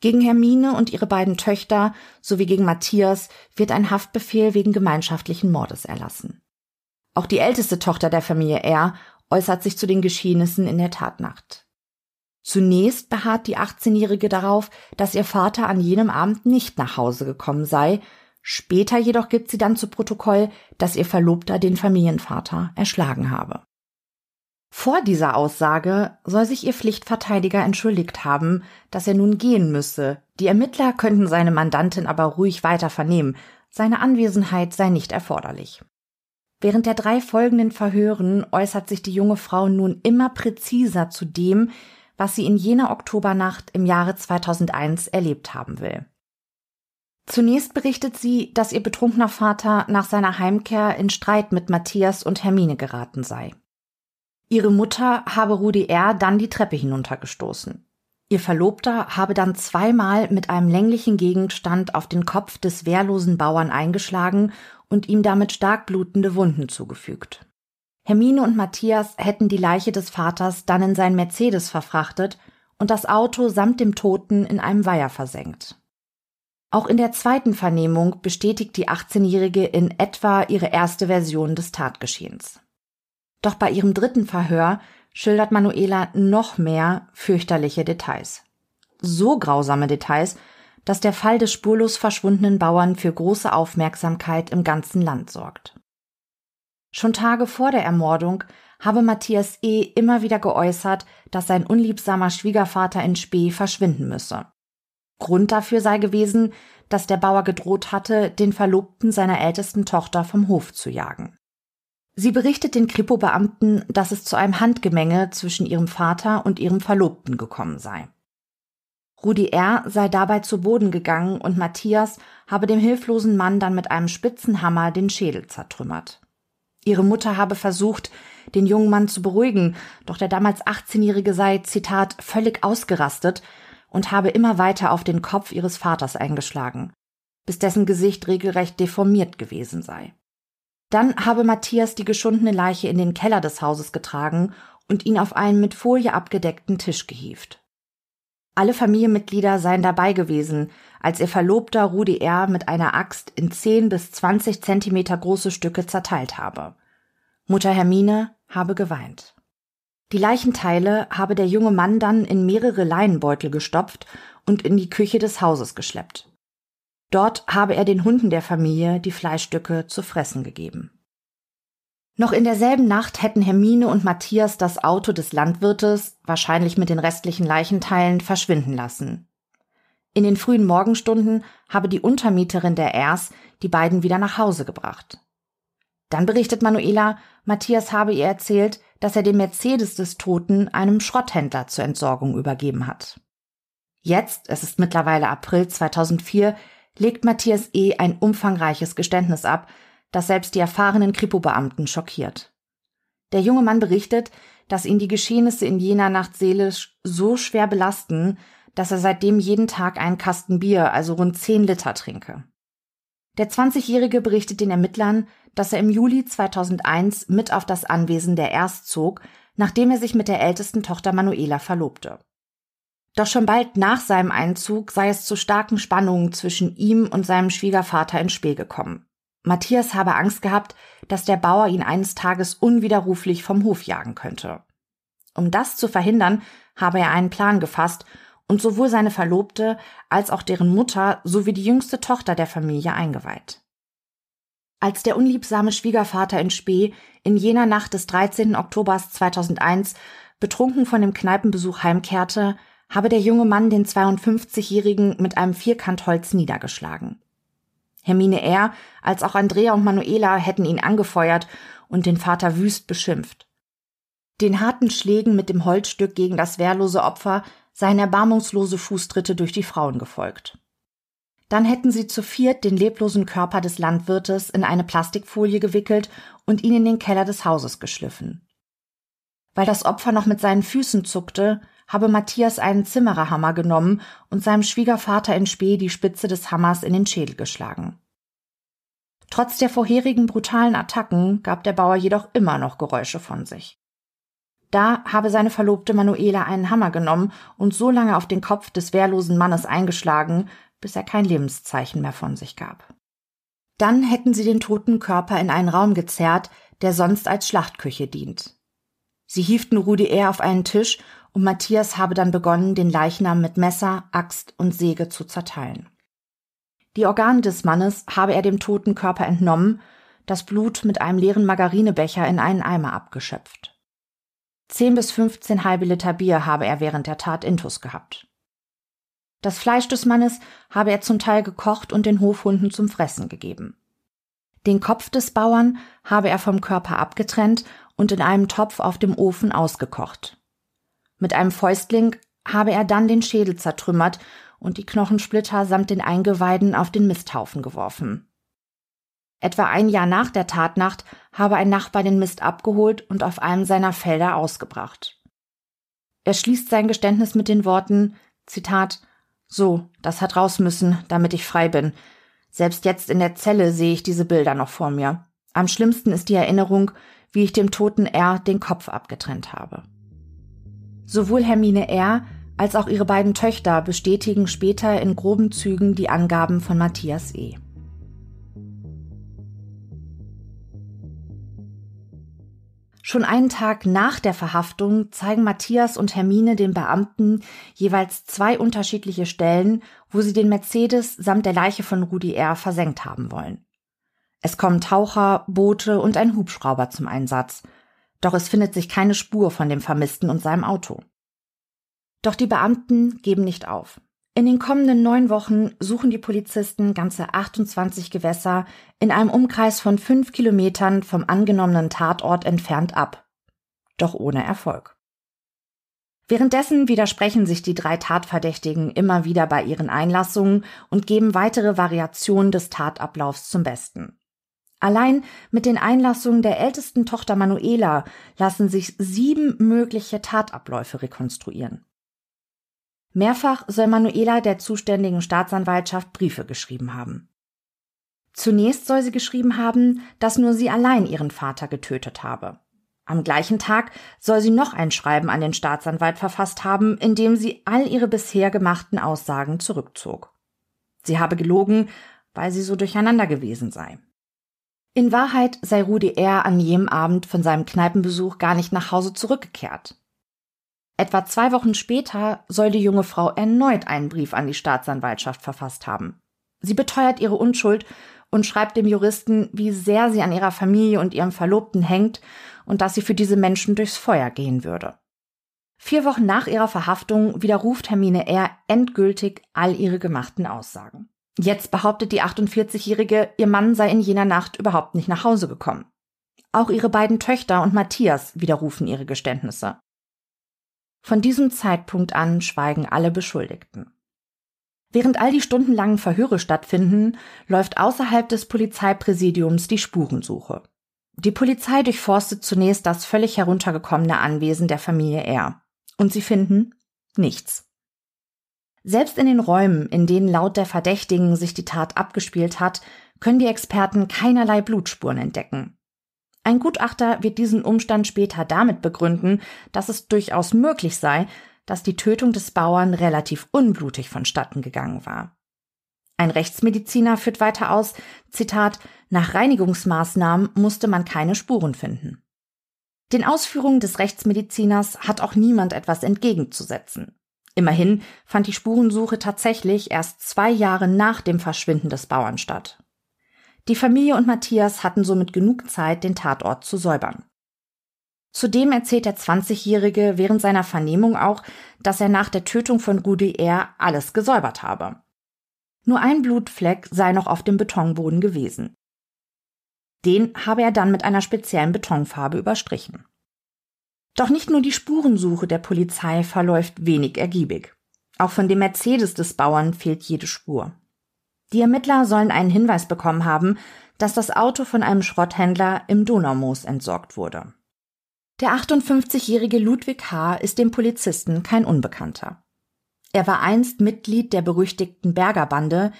Gegen Hermine und ihre beiden Töchter sowie gegen Matthias wird ein Haftbefehl wegen gemeinschaftlichen Mordes erlassen. Auch die älteste Tochter der Familie R äußert sich zu den Geschehnissen in der Tatnacht. Zunächst beharrt die 18-Jährige darauf, dass ihr Vater an jenem Abend nicht nach Hause gekommen sei, später jedoch gibt sie dann zu Protokoll, dass ihr Verlobter den Familienvater erschlagen habe. Vor dieser Aussage soll sich ihr Pflichtverteidiger entschuldigt haben, dass er nun gehen müsse. Die Ermittler könnten seine Mandantin aber ruhig weiter vernehmen, seine Anwesenheit sei nicht erforderlich. Während der drei folgenden Verhören äußert sich die junge Frau nun immer präziser zu dem, was sie in jener Oktobernacht im Jahre 2001 erlebt haben will. Zunächst berichtet sie, dass ihr betrunkener Vater nach seiner Heimkehr in Streit mit Matthias und Hermine geraten sei. Ihre Mutter habe Rudi R. dann die Treppe hinuntergestoßen. Ihr Verlobter habe dann zweimal mit einem länglichen Gegenstand auf den Kopf des wehrlosen Bauern eingeschlagen und ihm damit stark blutende Wunden zugefügt. Hermine und Matthias hätten die Leiche des Vaters dann in sein Mercedes verfrachtet und das Auto samt dem Toten in einem Weiher versenkt. Auch in der zweiten Vernehmung bestätigt die 18-Jährige in etwa ihre erste Version des Tatgeschehens. Doch bei ihrem dritten Verhör schildert Manuela noch mehr fürchterliche Details. So grausame Details, dass der Fall des spurlos verschwundenen Bauern für große Aufmerksamkeit im ganzen Land sorgt. Schon Tage vor der Ermordung habe Matthias E. immer wieder geäußert, dass sein unliebsamer Schwiegervater in Spee verschwinden müsse. Grund dafür sei gewesen, dass der Bauer gedroht hatte, den Verlobten seiner ältesten Tochter vom Hof zu jagen. Sie berichtet den Kripo-Beamten, dass es zu einem Handgemenge zwischen ihrem Vater und ihrem Verlobten gekommen sei. Rudi R. sei dabei zu Boden gegangen und Matthias habe dem hilflosen Mann dann mit einem spitzen Hammer den Schädel zertrümmert. Ihre Mutter habe versucht, den jungen Mann zu beruhigen, doch der damals 18-Jährige sei, Zitat, völlig ausgerastet und habe immer weiter auf den Kopf ihres Vaters eingeschlagen, bis dessen Gesicht regelrecht deformiert gewesen sei. Dann habe Matthias die geschundene Leiche in den Keller des Hauses getragen und ihn auf einen mit Folie abgedeckten Tisch gehievt. Alle Familienmitglieder seien dabei gewesen, als ihr Verlobter Rudi R. mit einer Axt in 10 bis 20 Zentimeter große Stücke zerteilt habe. Mutter Hermine habe geweint. Die Leichenteile habe der junge Mann dann in mehrere Leinenbeutel gestopft und in die Küche des Hauses geschleppt. Dort habe er den Hunden der Familie die Fleischstücke zu fressen gegeben. Noch in derselben Nacht hätten Hermine und Matthias das Auto des Landwirtes, wahrscheinlich mit den restlichen Leichenteilen, verschwinden lassen. In den frühen Morgenstunden habe die Untermieterin der Ers die beiden wieder nach Hause gebracht. Dann berichtet Manuela, Matthias habe ihr erzählt, dass er den Mercedes des Toten einem Schrotthändler zur Entsorgung übergeben hat. Jetzt, es ist mittlerweile April 2004, legt Matthias E. ein umfangreiches Geständnis ab, das selbst die erfahrenen Kripo-Beamten schockiert. Der junge Mann berichtet, dass ihn die Geschehnisse in jener Nacht seelisch so schwer belasten, dass er seitdem jeden Tag einen Kasten Bier, also rund zehn Liter trinke. Der 20-Jährige berichtet den Ermittlern, dass er im Juli 2001 mit auf das Anwesen der Erst zog, nachdem er sich mit der ältesten Tochter Manuela verlobte. Doch schon bald nach seinem Einzug sei es zu starken Spannungen zwischen ihm und seinem Schwiegervater ins Spiel gekommen. Matthias habe Angst gehabt, dass der Bauer ihn eines Tages unwiderruflich vom Hof jagen könnte. Um das zu verhindern, habe er einen Plan gefasst und sowohl seine Verlobte als auch deren Mutter sowie die jüngste Tochter der Familie eingeweiht. Als der unliebsame Schwiegervater in Spee in jener Nacht des 13. Oktobers 2001 betrunken von dem Kneipenbesuch heimkehrte, habe der junge Mann den 52-Jährigen mit einem Vierkantholz niedergeschlagen. Hermine R. als auch Andrea und Manuela hätten ihn angefeuert und den Vater wüst beschimpft. Den harten Schlägen mit dem Holzstück gegen das wehrlose Opfer seien erbarmungslose Fußtritte durch die Frauen gefolgt. Dann hätten sie zu viert den leblosen Körper des Landwirtes in eine Plastikfolie gewickelt und ihn in den Keller des Hauses geschliffen. Weil das Opfer noch mit seinen Füßen zuckte, habe Matthias einen Zimmererhammer genommen und seinem Schwiegervater in Spee die Spitze des Hammers in den Schädel geschlagen. Trotz der vorherigen brutalen Attacken gab der Bauer jedoch immer noch Geräusche von sich. Da habe seine Verlobte Manuela einen Hammer genommen und so lange auf den Kopf des wehrlosen Mannes eingeschlagen, bis er kein Lebenszeichen mehr von sich gab. Dann hätten sie den toten Körper in einen Raum gezerrt, der sonst als Schlachtküche dient. Sie hieften Rudi R. auf einen Tisch und Matthias habe dann begonnen, den Leichnam mit Messer, Axt und Säge zu zerteilen. Die Organe des Mannes habe er dem toten Körper entnommen, das Blut mit einem leeren Margarinebecher in einen Eimer abgeschöpft. Zehn bis fünfzehn halbe Liter Bier habe er während der Tat intus gehabt. Das Fleisch des Mannes habe er zum Teil gekocht und den Hofhunden zum Fressen gegeben. Den Kopf des Bauern habe er vom Körper abgetrennt und in einem Topf auf dem Ofen ausgekocht. Mit einem Fäustling habe er dann den Schädel zertrümmert und die Knochensplitter samt den Eingeweiden auf den Misthaufen geworfen. Etwa ein Jahr nach der Tatnacht habe ein Nachbar den Mist abgeholt und auf einem seiner Felder ausgebracht. Er schließt sein Geständnis mit den Worten, Zitat, so, das hat raus müssen, damit ich frei bin. Selbst jetzt in der Zelle sehe ich diese Bilder noch vor mir. Am schlimmsten ist die Erinnerung, wie ich dem toten R den Kopf abgetrennt habe. Sowohl Hermine R. als auch ihre beiden Töchter bestätigen später in groben Zügen die Angaben von Matthias E. Schon einen Tag nach der Verhaftung zeigen Matthias und Hermine den Beamten jeweils zwei unterschiedliche Stellen, wo sie den Mercedes samt der Leiche von Rudi R. versenkt haben wollen. Es kommen Taucher, Boote und ein Hubschrauber zum Einsatz – doch es findet sich keine Spur von dem Vermissten und seinem Auto. Doch die Beamten geben nicht auf. In den kommenden neun Wochen suchen die Polizisten ganze 28 Gewässer in einem Umkreis von fünf Kilometern vom angenommenen Tatort entfernt ab. Doch ohne Erfolg. Währenddessen widersprechen sich die drei Tatverdächtigen immer wieder bei ihren Einlassungen und geben weitere Variationen des Tatablaufs zum Besten. Allein mit den Einlassungen der ältesten Tochter Manuela lassen sich sieben mögliche Tatabläufe rekonstruieren. Mehrfach soll Manuela der zuständigen Staatsanwaltschaft Briefe geschrieben haben. Zunächst soll sie geschrieben haben, dass nur sie allein ihren Vater getötet habe. Am gleichen Tag soll sie noch ein Schreiben an den Staatsanwalt verfasst haben, in dem sie all ihre bisher gemachten Aussagen zurückzog. Sie habe gelogen, weil sie so durcheinander gewesen sei. In Wahrheit sei Rudi R. an jenem Abend von seinem Kneipenbesuch gar nicht nach Hause zurückgekehrt. Etwa zwei Wochen später soll die junge Frau erneut einen Brief an die Staatsanwaltschaft verfasst haben. Sie beteuert ihre Unschuld und schreibt dem Juristen, wie sehr sie an ihrer Familie und ihrem Verlobten hängt und dass sie für diese Menschen durchs Feuer gehen würde. Vier Wochen nach ihrer Verhaftung widerruft Hermine R. endgültig all ihre gemachten Aussagen. Jetzt behauptet die 48-Jährige, ihr Mann sei in jener Nacht überhaupt nicht nach Hause gekommen. Auch ihre beiden Töchter und Matthias widerrufen ihre Geständnisse. Von diesem Zeitpunkt an schweigen alle Beschuldigten. Während all die stundenlangen Verhöre stattfinden, läuft außerhalb des Polizeipräsidiums die Spurensuche. Die Polizei durchforstet zunächst das völlig heruntergekommene Anwesen der Familie R. Und sie finden nichts. Selbst in den Räumen, in denen laut der Verdächtigen sich die Tat abgespielt hat, können die Experten keinerlei Blutspuren entdecken. Ein Gutachter wird diesen Umstand später damit begründen, dass es durchaus möglich sei, dass die Tötung des Bauern relativ unblutig vonstatten gegangen war. Ein Rechtsmediziner führt weiter aus, Zitat, nach Reinigungsmaßnahmen musste man keine Spuren finden. Den Ausführungen des Rechtsmediziners hat auch niemand etwas entgegenzusetzen. Immerhin fand die Spurensuche tatsächlich erst zwei Jahre nach dem Verschwinden des Bauern statt. Die Familie und Matthias hatten somit genug Zeit, den Tatort zu säubern. Zudem erzählt der 20-Jährige während seiner Vernehmung auch, dass er nach der Tötung von Rudi R. alles gesäubert habe. Nur ein Blutfleck sei noch auf dem Betonboden gewesen. Den habe er dann mit einer speziellen Betonfarbe überstrichen. Doch nicht nur die Spurensuche der Polizei verläuft wenig ergiebig. Auch von dem Mercedes des Bauern fehlt jede Spur. Die Ermittler sollen einen Hinweis bekommen haben, dass das Auto von einem Schrotthändler im Donaumoos entsorgt wurde. Der 58-jährige Ludwig H. ist dem Polizisten kein Unbekannter. Er war einst Mitglied der berüchtigten Bergerbande,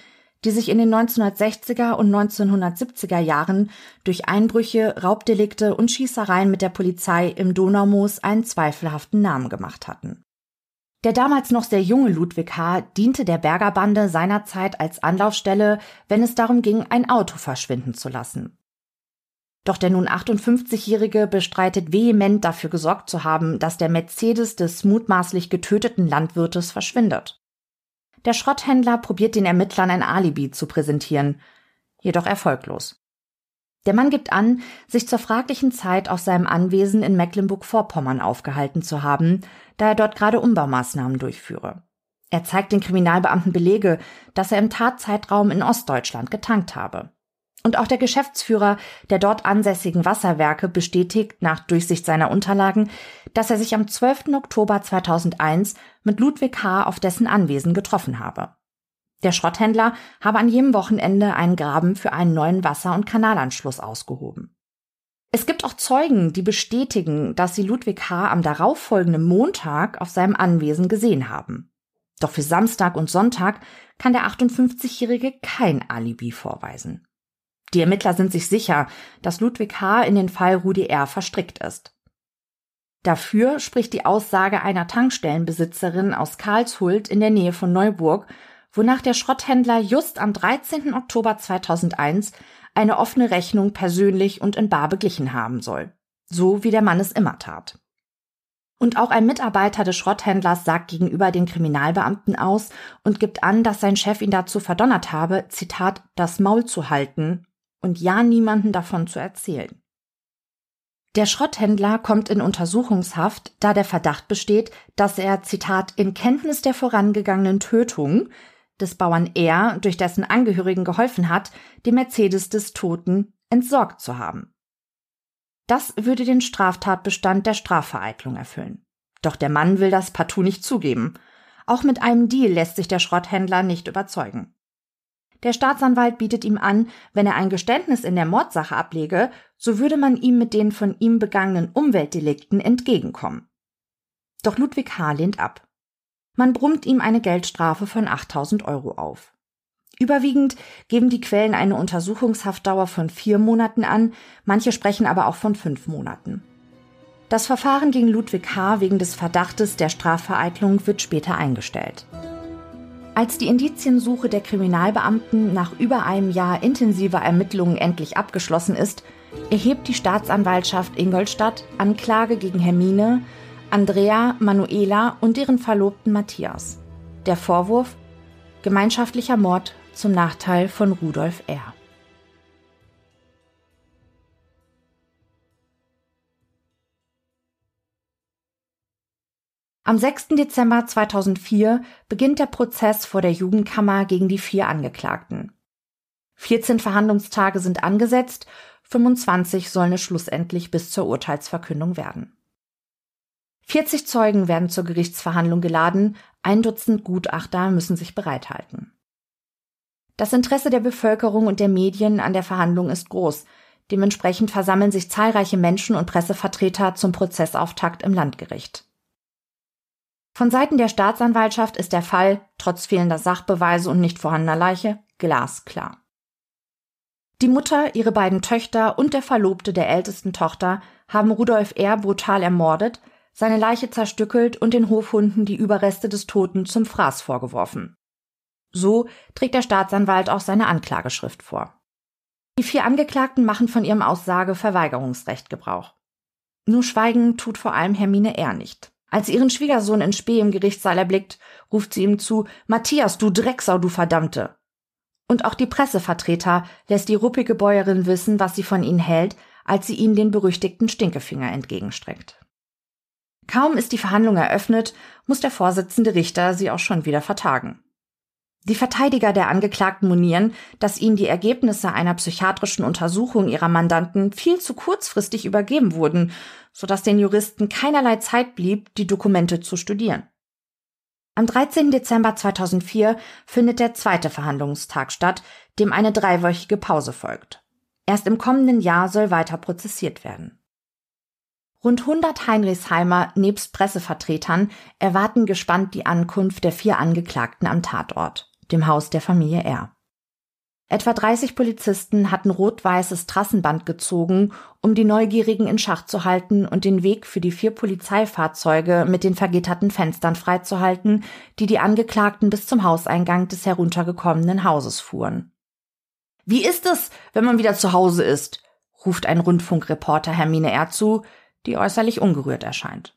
die sich in den 1960er und 1970er Jahren durch Einbrüche, Raubdelikte und Schießereien mit der Polizei im Donaumoos einen zweifelhaften Namen gemacht hatten. Der damals noch sehr junge Ludwig H. diente der Bergerbande seinerzeit als Anlaufstelle, wenn es darum ging, ein Auto verschwinden zu lassen. Doch der nun 58-Jährige bestreitet vehement dafür gesorgt zu haben, dass der Mercedes des mutmaßlich getöteten Landwirtes verschwindet. Der Schrotthändler probiert den Ermittlern ein Alibi zu präsentieren, jedoch erfolglos. Der Mann gibt an, sich zur fraglichen Zeit auf seinem Anwesen in Mecklenburg-Vorpommern aufgehalten zu haben, da er dort gerade Umbaumaßnahmen durchführe. Er zeigt den Kriminalbeamten Belege, dass er im Tatzeitraum in Ostdeutschland getankt habe. Und auch der Geschäftsführer der dort ansässigen Wasserwerke bestätigt nach Durchsicht seiner Unterlagen, dass er sich am 12. Oktober 2001 mit Ludwig H. auf dessen Anwesen getroffen habe. Der Schrotthändler habe an jedem Wochenende einen Graben für einen neuen Wasser- und Kanalanschluss ausgehoben. Es gibt auch Zeugen, die bestätigen, dass sie Ludwig H. am darauffolgenden Montag auf seinem Anwesen gesehen haben. Doch für Samstag und Sonntag kann der 58-Jährige kein Alibi vorweisen. Die Ermittler sind sich sicher, dass Ludwig H. in den Fall Rudi R. verstrickt ist. Dafür spricht die Aussage einer Tankstellenbesitzerin aus Karlshult in der Nähe von Neuburg, wonach der Schrotthändler just am 13. Oktober 2001 eine offene Rechnung persönlich und in bar beglichen haben soll. So wie der Mann es immer tat. Und auch ein Mitarbeiter des Schrotthändlers sagt gegenüber den Kriminalbeamten aus und gibt an, dass sein Chef ihn dazu verdonnert habe, Zitat, das Maul zu halten und ja niemanden davon zu erzählen. Der Schrotthändler kommt in Untersuchungshaft, da der Verdacht besteht, dass er, Zitat, in Kenntnis der vorangegangenen Tötung des Bauern R, durch dessen Angehörigen geholfen hat, den Mercedes des Toten entsorgt zu haben. Das würde den Straftatbestand der Strafvereitlung erfüllen. Doch der Mann will das partout nicht zugeben. Auch mit einem Deal lässt sich der Schrotthändler nicht überzeugen. Der Staatsanwalt bietet ihm an, wenn er ein Geständnis in der Mordsache ablege, so würde man ihm mit den von ihm begangenen Umweltdelikten entgegenkommen. Doch Ludwig H. lehnt ab. Man brummt ihm eine Geldstrafe von 8000 Euro auf. Überwiegend geben die Quellen eine Untersuchungshaftdauer von vier Monaten an, manche sprechen aber auch von fünf Monaten. Das Verfahren gegen Ludwig H. wegen des Verdachtes der Strafvereitlung wird später eingestellt. Als die Indiziensuche der Kriminalbeamten nach über einem Jahr intensiver Ermittlungen endlich abgeschlossen ist, erhebt die Staatsanwaltschaft Ingolstadt Anklage gegen Hermine, Andrea, Manuela und deren Verlobten Matthias. Der Vorwurf gemeinschaftlicher Mord zum Nachteil von Rudolf R. Am 6. Dezember 2004 beginnt der Prozess vor der Jugendkammer gegen die vier Angeklagten. 14 Verhandlungstage sind angesetzt, 25 sollen es schlussendlich bis zur Urteilsverkündung werden. 40 Zeugen werden zur Gerichtsverhandlung geladen, ein Dutzend Gutachter müssen sich bereithalten. Das Interesse der Bevölkerung und der Medien an der Verhandlung ist groß, Dementsprechend versammeln sich zahlreiche Menschen und Pressevertreter zum Prozessauftakt im Landgericht. Von Seiten der Staatsanwaltschaft ist der Fall, trotz fehlender Sachbeweise und nicht vorhandener Leiche, glasklar. Die Mutter, ihre beiden Töchter und der Verlobte der ältesten Tochter haben Rudolf R. brutal ermordet, seine Leiche zerstückelt und den Hofhunden die Überreste des Toten zum Fraß vorgeworfen. So trägt der Staatsanwalt auch seine Anklageschrift vor. Die vier Angeklagten machen von ihrem Aussageverweigerungsrecht Gebrauch. Nur schweigen tut vor allem Hermine R. nicht. Als sie ihren Schwiegersohn in Spee im Gerichtssaal erblickt, ruft sie ihm zu, Matthias, du Drecksau, du Verdammte. Und auch die Pressevertreter lässt die ruppige Bäuerin wissen, was sie von ihnen hält, als sie ihnen den berüchtigten Stinkefinger entgegenstreckt. Kaum ist die Verhandlung eröffnet, muss der Vorsitzende Richter sie auch schon wieder vertagen. Die Verteidiger der Angeklagten monieren, dass ihnen die Ergebnisse einer psychiatrischen Untersuchung ihrer Mandanten viel zu kurzfristig übergeben wurden, sodass den Juristen keinerlei Zeit blieb, die Dokumente zu studieren. Am 13. Dezember 2004 findet der zweite Verhandlungstag statt, dem eine dreiwöchige Pause folgt. Erst im kommenden Jahr soll weiter prozessiert werden. Rund 100 Heinrichsheimer nebst Pressevertretern erwarten gespannt die Ankunft der vier Angeklagten am Tatort dem Haus der Familie R. Etwa 30 Polizisten hatten rot-weißes Trassenband gezogen, um die Neugierigen in Schach zu halten und den Weg für die vier Polizeifahrzeuge mit den vergitterten Fenstern freizuhalten, die die Angeklagten bis zum Hauseingang des heruntergekommenen Hauses fuhren. Wie ist es, wenn man wieder zu Hause ist? ruft ein Rundfunkreporter Hermine R. zu, die äußerlich ungerührt erscheint.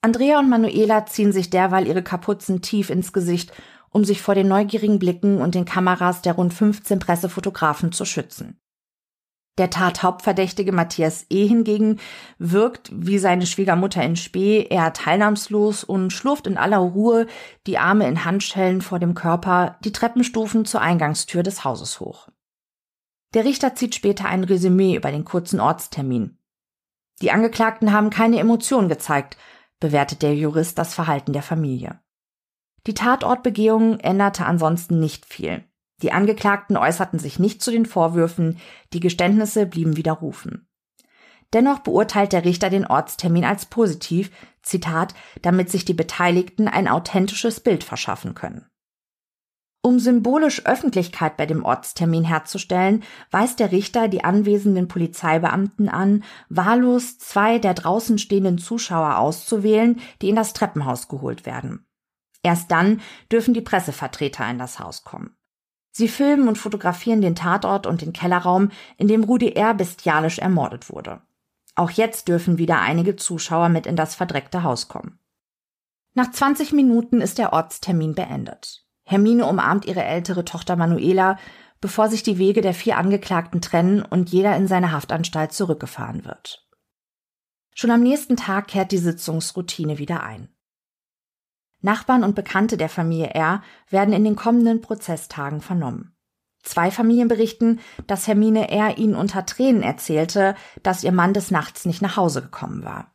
Andrea und Manuela ziehen sich derweil ihre Kapuzen tief ins Gesicht um sich vor den neugierigen Blicken und den Kameras der rund 15 Pressefotografen zu schützen. Der Tathauptverdächtige Matthias E. hingegen wirkt wie seine Schwiegermutter in Spee eher teilnahmslos und schlurft in aller Ruhe, die Arme in Handschellen vor dem Körper, die Treppenstufen zur Eingangstür des Hauses hoch. Der Richter zieht später ein Resümee über den kurzen Ortstermin. Die Angeklagten haben keine Emotionen gezeigt, bewertet der Jurist das Verhalten der Familie. Die Tatortbegehung änderte ansonsten nicht viel. Die Angeklagten äußerten sich nicht zu den Vorwürfen, die Geständnisse blieben widerrufen. Dennoch beurteilt der Richter den Ortstermin als positiv, Zitat, damit sich die Beteiligten ein authentisches Bild verschaffen können. Um symbolisch Öffentlichkeit bei dem Ortstermin herzustellen, weist der Richter die anwesenden Polizeibeamten an, wahllos zwei der draußen stehenden Zuschauer auszuwählen, die in das Treppenhaus geholt werden. Erst dann dürfen die Pressevertreter in das Haus kommen. Sie filmen und fotografieren den Tatort und den Kellerraum, in dem Rudi R. bestialisch ermordet wurde. Auch jetzt dürfen wieder einige Zuschauer mit in das verdreckte Haus kommen. Nach 20 Minuten ist der Ortstermin beendet. Hermine umarmt ihre ältere Tochter Manuela, bevor sich die Wege der vier Angeklagten trennen und jeder in seine Haftanstalt zurückgefahren wird. Schon am nächsten Tag kehrt die Sitzungsroutine wieder ein. Nachbarn und Bekannte der Familie R. werden in den kommenden Prozesstagen vernommen. Zwei Familien berichten, dass Hermine R. ihnen unter Tränen erzählte, dass ihr Mann des Nachts nicht nach Hause gekommen war.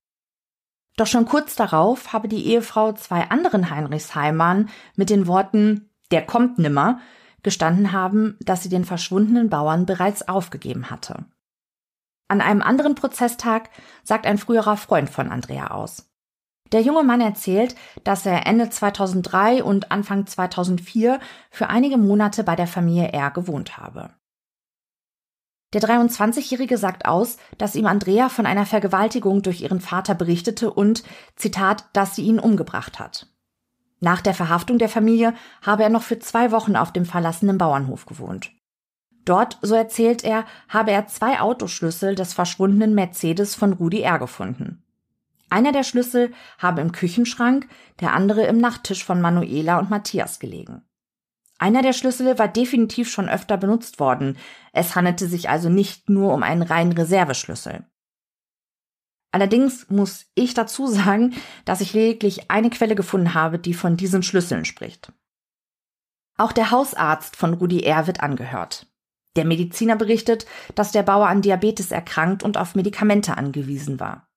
Doch schon kurz darauf habe die Ehefrau zwei anderen Heinrichsheimern mit den Worten Der kommt nimmer gestanden haben, dass sie den verschwundenen Bauern bereits aufgegeben hatte. An einem anderen Prozesstag sagt ein früherer Freund von Andrea aus. Der junge Mann erzählt, dass er Ende 2003 und Anfang 2004 für einige Monate bei der Familie R gewohnt habe. Der 23-Jährige sagt aus, dass ihm Andrea von einer Vergewaltigung durch ihren Vater berichtete und, Zitat, dass sie ihn umgebracht hat. Nach der Verhaftung der Familie habe er noch für zwei Wochen auf dem verlassenen Bauernhof gewohnt. Dort, so erzählt er, habe er zwei Autoschlüssel des verschwundenen Mercedes von Rudi R. gefunden. Einer der Schlüssel habe im Küchenschrank, der andere im Nachttisch von Manuela und Matthias gelegen. Einer der Schlüssel war definitiv schon öfter benutzt worden. Es handelte sich also nicht nur um einen reinen Reserveschlüssel. Allerdings muss ich dazu sagen, dass ich lediglich eine Quelle gefunden habe, die von diesen Schlüsseln spricht. Auch der Hausarzt von Rudi R. wird angehört. Der Mediziner berichtet, dass der Bauer an Diabetes erkrankt und auf Medikamente angewiesen war.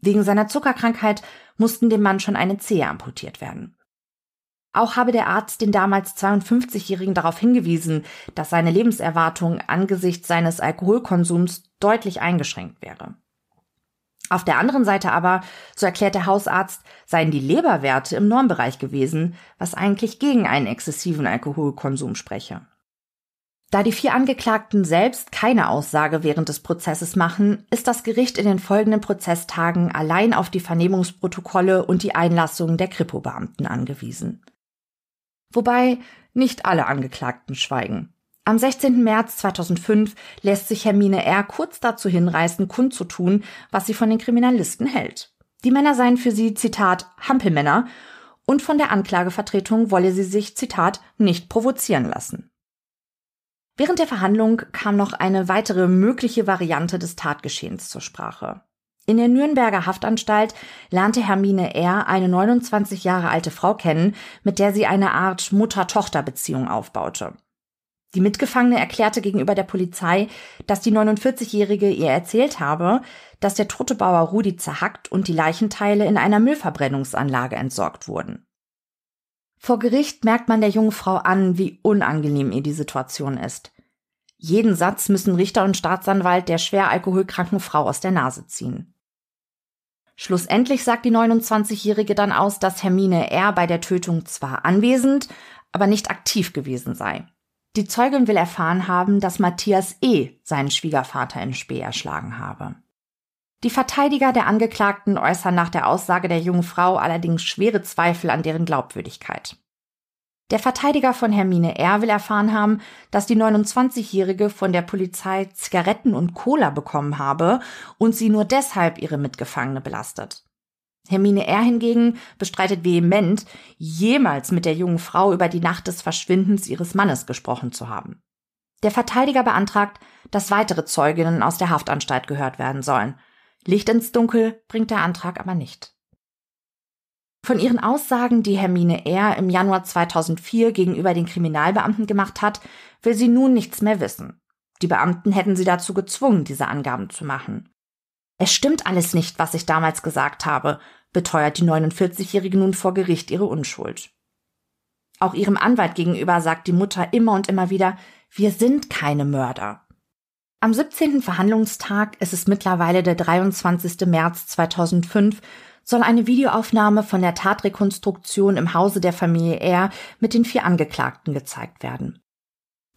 Wegen seiner Zuckerkrankheit mussten dem Mann schon eine Zehe amputiert werden. Auch habe der Arzt den damals 52-Jährigen darauf hingewiesen, dass seine Lebenserwartung angesichts seines Alkoholkonsums deutlich eingeschränkt wäre. Auf der anderen Seite aber, so erklärt der Hausarzt, seien die Leberwerte im Normbereich gewesen, was eigentlich gegen einen exzessiven Alkoholkonsum spreche. Da die vier Angeklagten selbst keine Aussage während des Prozesses machen, ist das Gericht in den folgenden Prozesstagen allein auf die Vernehmungsprotokolle und die Einlassungen der Kripo-Beamten angewiesen. Wobei nicht alle Angeklagten schweigen. Am 16. März 2005 lässt sich Hermine R. kurz dazu hinreißen, kundzutun, was sie von den Kriminalisten hält. Die Männer seien für sie, Zitat, Hampelmänner und von der Anklagevertretung wolle sie sich, Zitat, nicht provozieren lassen. Während der Verhandlung kam noch eine weitere mögliche Variante des Tatgeschehens zur Sprache. In der Nürnberger Haftanstalt lernte Hermine R. eine 29 Jahre alte Frau kennen, mit der sie eine Art Mutter-Tochter-Beziehung aufbaute. Die Mitgefangene erklärte gegenüber der Polizei, dass die 49-Jährige ihr erzählt habe, dass der tote Bauer Rudi zerhackt und die Leichenteile in einer Müllverbrennungsanlage entsorgt wurden. Vor Gericht merkt man der jungen Frau an, wie unangenehm ihr die Situation ist. Jeden Satz müssen Richter und Staatsanwalt der schwer alkoholkranken Frau aus der Nase ziehen. Schlussendlich sagt die 29-Jährige dann aus, dass Hermine R. bei der Tötung zwar anwesend, aber nicht aktiv gewesen sei. Die Zeugin will erfahren haben, dass Matthias E. seinen Schwiegervater in Spee erschlagen habe. Die Verteidiger der Angeklagten äußern nach der Aussage der jungen Frau allerdings schwere Zweifel an deren Glaubwürdigkeit. Der Verteidiger von Hermine R. will erfahren haben, dass die 29-Jährige von der Polizei Zigaretten und Cola bekommen habe und sie nur deshalb ihre Mitgefangene belastet. Hermine R. hingegen bestreitet vehement, jemals mit der jungen Frau über die Nacht des Verschwindens ihres Mannes gesprochen zu haben. Der Verteidiger beantragt, dass weitere Zeuginnen aus der Haftanstalt gehört werden sollen. Licht ins Dunkel bringt der Antrag aber nicht. Von ihren Aussagen, die Hermine R. im Januar 2004 gegenüber den Kriminalbeamten gemacht hat, will sie nun nichts mehr wissen. Die Beamten hätten sie dazu gezwungen, diese Angaben zu machen. Es stimmt alles nicht, was ich damals gesagt habe, beteuert die 49-Jährige nun vor Gericht ihre Unschuld. Auch ihrem Anwalt gegenüber sagt die Mutter immer und immer wieder, wir sind keine Mörder. Am 17. Verhandlungstag, es ist mittlerweile der 23. März 2005, soll eine Videoaufnahme von der Tatrekonstruktion im Hause der Familie R mit den vier Angeklagten gezeigt werden.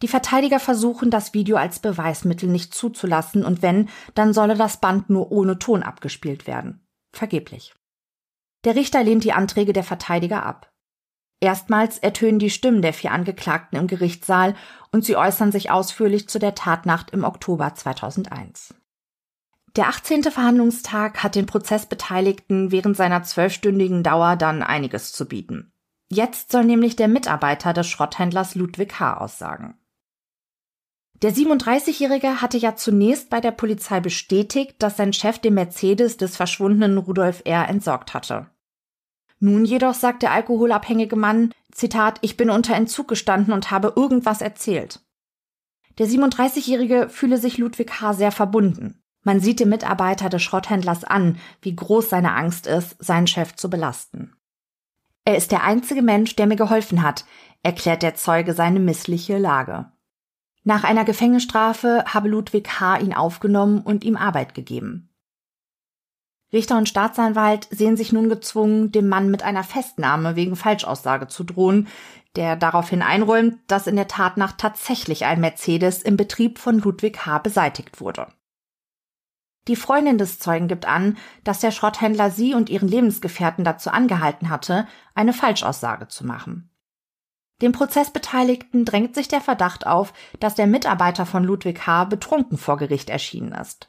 Die Verteidiger versuchen, das Video als Beweismittel nicht zuzulassen und wenn, dann solle das Band nur ohne Ton abgespielt werden. Vergeblich. Der Richter lehnt die Anträge der Verteidiger ab. Erstmals ertönen die Stimmen der vier Angeklagten im Gerichtssaal und sie äußern sich ausführlich zu der Tatnacht im Oktober 2001. Der 18. Verhandlungstag hat den Prozessbeteiligten während seiner zwölfstündigen Dauer dann einiges zu bieten. Jetzt soll nämlich der Mitarbeiter des Schrotthändlers Ludwig H. aussagen. Der 37-Jährige hatte ja zunächst bei der Polizei bestätigt, dass sein Chef den Mercedes des verschwundenen Rudolf R. entsorgt hatte. Nun jedoch sagt der alkoholabhängige Mann, Zitat, ich bin unter Entzug gestanden und habe irgendwas erzählt. Der 37-Jährige fühle sich Ludwig H. sehr verbunden. Man sieht dem Mitarbeiter des Schrotthändlers an, wie groß seine Angst ist, seinen Chef zu belasten. Er ist der einzige Mensch, der mir geholfen hat, erklärt der Zeuge seine missliche Lage. Nach einer Gefängnisstrafe habe Ludwig H. ihn aufgenommen und ihm Arbeit gegeben. Richter und Staatsanwalt sehen sich nun gezwungen, dem Mann mit einer Festnahme wegen Falschaussage zu drohen, der daraufhin einräumt, dass in der Tatnacht tatsächlich ein Mercedes im Betrieb von Ludwig H. beseitigt wurde. Die Freundin des Zeugen gibt an, dass der Schrotthändler sie und ihren Lebensgefährten dazu angehalten hatte, eine Falschaussage zu machen. Dem Prozessbeteiligten drängt sich der Verdacht auf, dass der Mitarbeiter von Ludwig H. betrunken vor Gericht erschienen ist.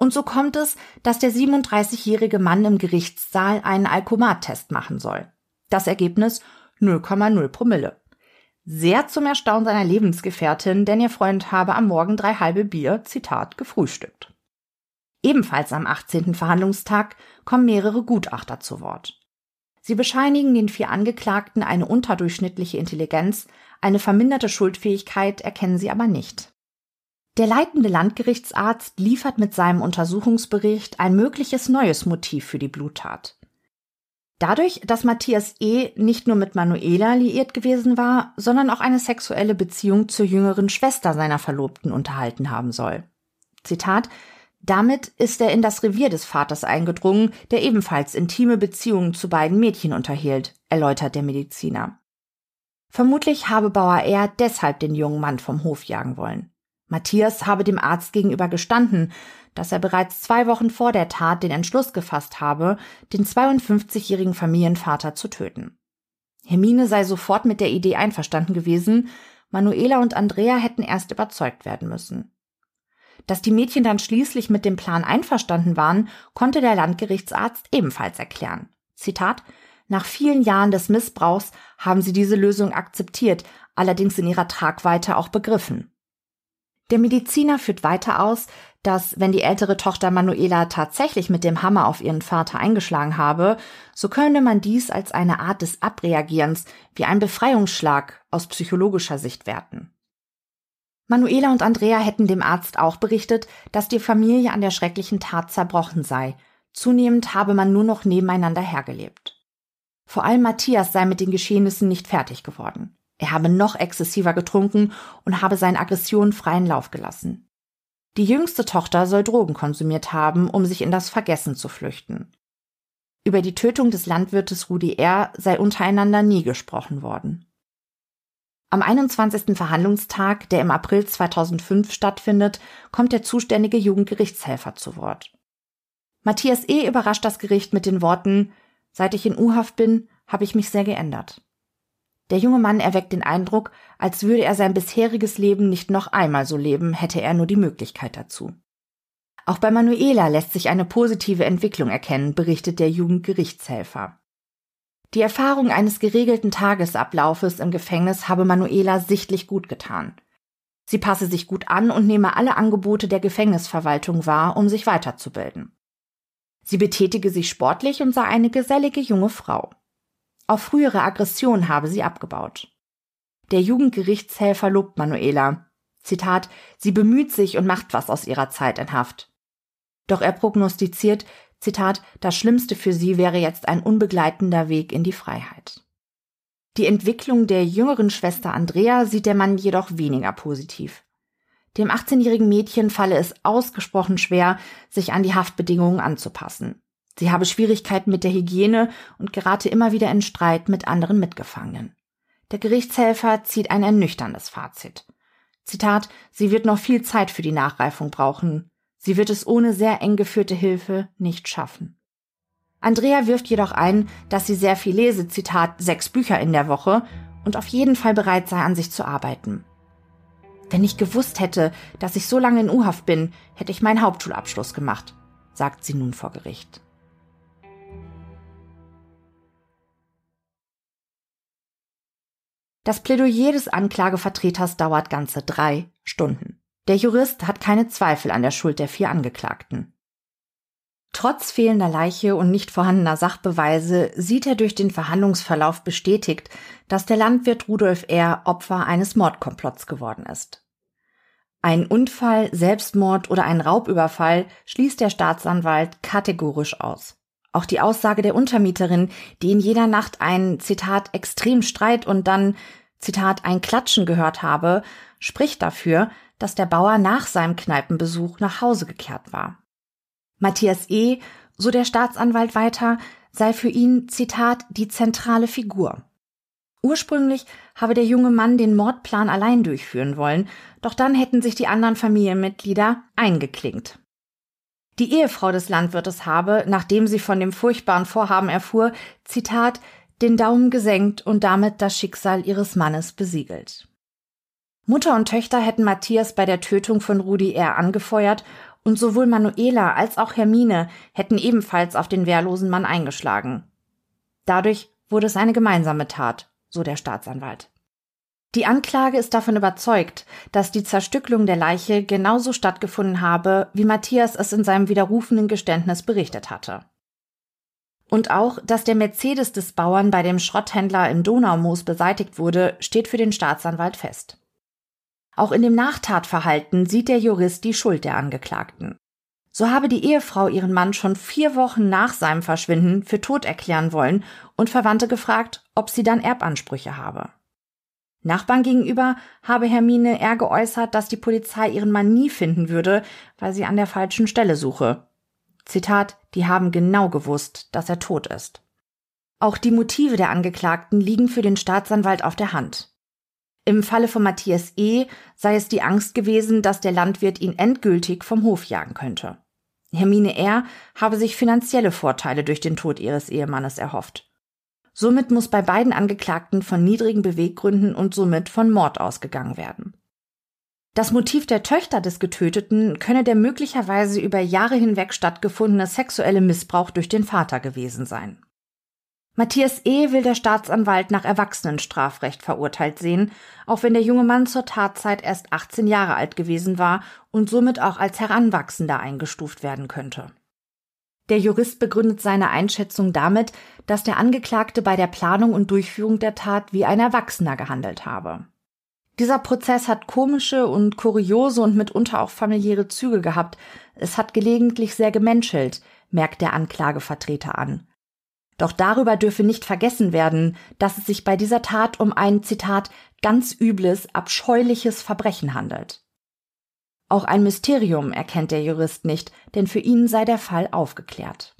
Und so kommt es, dass der 37-jährige Mann im Gerichtssaal einen Alkomattest machen soll. Das Ergebnis 0,0 Promille. Sehr zum Erstaunen seiner Lebensgefährtin, denn ihr Freund habe am Morgen drei halbe Bier, Zitat, gefrühstückt. Ebenfalls am 18. Verhandlungstag kommen mehrere Gutachter zu Wort. Sie bescheinigen den vier Angeklagten eine unterdurchschnittliche Intelligenz, eine verminderte Schuldfähigkeit erkennen sie aber nicht. Der leitende Landgerichtsarzt liefert mit seinem Untersuchungsbericht ein mögliches neues Motiv für die Bluttat. Dadurch, dass Matthias E. nicht nur mit Manuela liiert gewesen war, sondern auch eine sexuelle Beziehung zur jüngeren Schwester seiner Verlobten unterhalten haben soll. Zitat damit ist er in das Revier des Vaters eingedrungen, der ebenfalls intime Beziehungen zu beiden Mädchen unterhielt, erläutert der Mediziner. Vermutlich habe Bauer R. deshalb den jungen Mann vom Hof jagen wollen. Matthias habe dem Arzt gegenüber gestanden, dass er bereits zwei Wochen vor der Tat den Entschluss gefasst habe, den 52-jährigen Familienvater zu töten. Hermine sei sofort mit der Idee einverstanden gewesen, Manuela und Andrea hätten erst überzeugt werden müssen. Dass die Mädchen dann schließlich mit dem Plan einverstanden waren, konnte der Landgerichtsarzt ebenfalls erklären. Zitat Nach vielen Jahren des Missbrauchs haben sie diese Lösung akzeptiert, allerdings in ihrer Tragweite auch begriffen. Der Mediziner führt weiter aus, dass, wenn die ältere Tochter Manuela tatsächlich mit dem Hammer auf ihren Vater eingeschlagen habe, so könne man dies als eine Art des Abreagierens wie ein Befreiungsschlag aus psychologischer Sicht werten. Manuela und Andrea hätten dem Arzt auch berichtet, dass die Familie an der schrecklichen Tat zerbrochen sei. Zunehmend habe man nur noch nebeneinander hergelebt. Vor allem Matthias sei mit den Geschehnissen nicht fertig geworden. Er habe noch exzessiver getrunken und habe seinen Aggressionen freien Lauf gelassen. Die jüngste Tochter soll Drogen konsumiert haben, um sich in das Vergessen zu flüchten. Über die Tötung des Landwirtes Rudi R. sei untereinander nie gesprochen worden. Am 21. Verhandlungstag, der im April 2005 stattfindet, kommt der zuständige Jugendgerichtshelfer zu Wort. Matthias E. überrascht das Gericht mit den Worten, seit ich in U-Haft bin, habe ich mich sehr geändert. Der junge Mann erweckt den Eindruck, als würde er sein bisheriges Leben nicht noch einmal so leben, hätte er nur die Möglichkeit dazu. Auch bei Manuela lässt sich eine positive Entwicklung erkennen, berichtet der Jugendgerichtshelfer. Die Erfahrung eines geregelten Tagesablaufes im Gefängnis habe Manuela sichtlich gut getan. Sie passe sich gut an und nehme alle Angebote der Gefängnisverwaltung wahr, um sich weiterzubilden. Sie betätige sich sportlich und sei eine gesellige junge Frau. Auch frühere Aggression habe sie abgebaut. Der Jugendgerichtshelfer lobt Manuela. Zitat, sie bemüht sich und macht was aus ihrer Zeit in Haft. Doch er prognostiziert, Zitat, das Schlimmste für sie wäre jetzt ein unbegleitender Weg in die Freiheit. Die Entwicklung der jüngeren Schwester Andrea sieht der Mann jedoch weniger positiv. Dem 18-jährigen Mädchen falle es ausgesprochen schwer, sich an die Haftbedingungen anzupassen. Sie habe Schwierigkeiten mit der Hygiene und gerate immer wieder in Streit mit anderen Mitgefangenen. Der Gerichtshelfer zieht ein ernüchterndes Fazit. Zitat, sie wird noch viel Zeit für die Nachreifung brauchen. Sie wird es ohne sehr eng geführte Hilfe nicht schaffen. Andrea wirft jedoch ein, dass sie sehr viel lese, Zitat, sechs Bücher in der Woche und auf jeden Fall bereit sei, an sich zu arbeiten. Wenn ich gewusst hätte, dass ich so lange in U-Haft bin, hätte ich meinen Hauptschulabschluss gemacht, sagt sie nun vor Gericht. Das Plädoyer des Anklagevertreters dauert ganze drei Stunden. Der Jurist hat keine Zweifel an der Schuld der vier Angeklagten. Trotz fehlender Leiche und nicht vorhandener Sachbeweise sieht er durch den Verhandlungsverlauf bestätigt, dass der Landwirt Rudolf R. Opfer eines Mordkomplotts geworden ist. Ein Unfall, Selbstmord oder ein Raubüberfall schließt der Staatsanwalt kategorisch aus. Auch die Aussage der Untermieterin, die in jeder Nacht einen, Zitat, Extremstreit und dann, Zitat, ein Klatschen gehört habe, spricht dafür, dass der Bauer nach seinem Kneipenbesuch nach Hause gekehrt war. Matthias E., so der Staatsanwalt weiter, sei für ihn, Zitat, die zentrale Figur. Ursprünglich habe der junge Mann den Mordplan allein durchführen wollen, doch dann hätten sich die anderen Familienmitglieder eingeklinkt. Die Ehefrau des Landwirtes habe, nachdem sie von dem furchtbaren Vorhaben erfuhr, Zitat, den Daumen gesenkt und damit das Schicksal ihres Mannes besiegelt. Mutter und Töchter hätten Matthias bei der Tötung von Rudi R. angefeuert und sowohl Manuela als auch Hermine hätten ebenfalls auf den wehrlosen Mann eingeschlagen. Dadurch wurde es eine gemeinsame Tat, so der Staatsanwalt. Die Anklage ist davon überzeugt, dass die Zerstückelung der Leiche genauso stattgefunden habe, wie Matthias es in seinem widerrufenen Geständnis berichtet hatte. Und auch, dass der Mercedes des Bauern bei dem Schrotthändler im Donaumoos beseitigt wurde, steht für den Staatsanwalt fest. Auch in dem Nachtatverhalten sieht der Jurist die Schuld der Angeklagten. So habe die Ehefrau ihren Mann schon vier Wochen nach seinem Verschwinden für tot erklären wollen und Verwandte gefragt, ob sie dann Erbansprüche habe. Nachbarn gegenüber habe Hermine R. geäußert, dass die Polizei ihren Mann nie finden würde, weil sie an der falschen Stelle suche. Zitat, die haben genau gewusst, dass er tot ist. Auch die Motive der Angeklagten liegen für den Staatsanwalt auf der Hand. Im Falle von Matthias E. sei es die Angst gewesen, dass der Landwirt ihn endgültig vom Hof jagen könnte. Hermine R. habe sich finanzielle Vorteile durch den Tod ihres Ehemannes erhofft. Somit muss bei beiden Angeklagten von niedrigen Beweggründen und somit von Mord ausgegangen werden. Das Motiv der Töchter des Getöteten könne der möglicherweise über Jahre hinweg stattgefundene sexuelle Missbrauch durch den Vater gewesen sein. Matthias E. will der Staatsanwalt nach Erwachsenenstrafrecht verurteilt sehen, auch wenn der junge Mann zur Tatzeit erst 18 Jahre alt gewesen war und somit auch als Heranwachsender eingestuft werden könnte. Der Jurist begründet seine Einschätzung damit, dass der Angeklagte bei der Planung und Durchführung der Tat wie ein Erwachsener gehandelt habe. Dieser Prozess hat komische und kuriose und mitunter auch familiäre Züge gehabt. Es hat gelegentlich sehr gemenschelt, merkt der Anklagevertreter an. Doch darüber dürfe nicht vergessen werden, dass es sich bei dieser Tat um ein, Zitat, ganz übles, abscheuliches Verbrechen handelt. Auch ein Mysterium erkennt der Jurist nicht, denn für ihn sei der Fall aufgeklärt.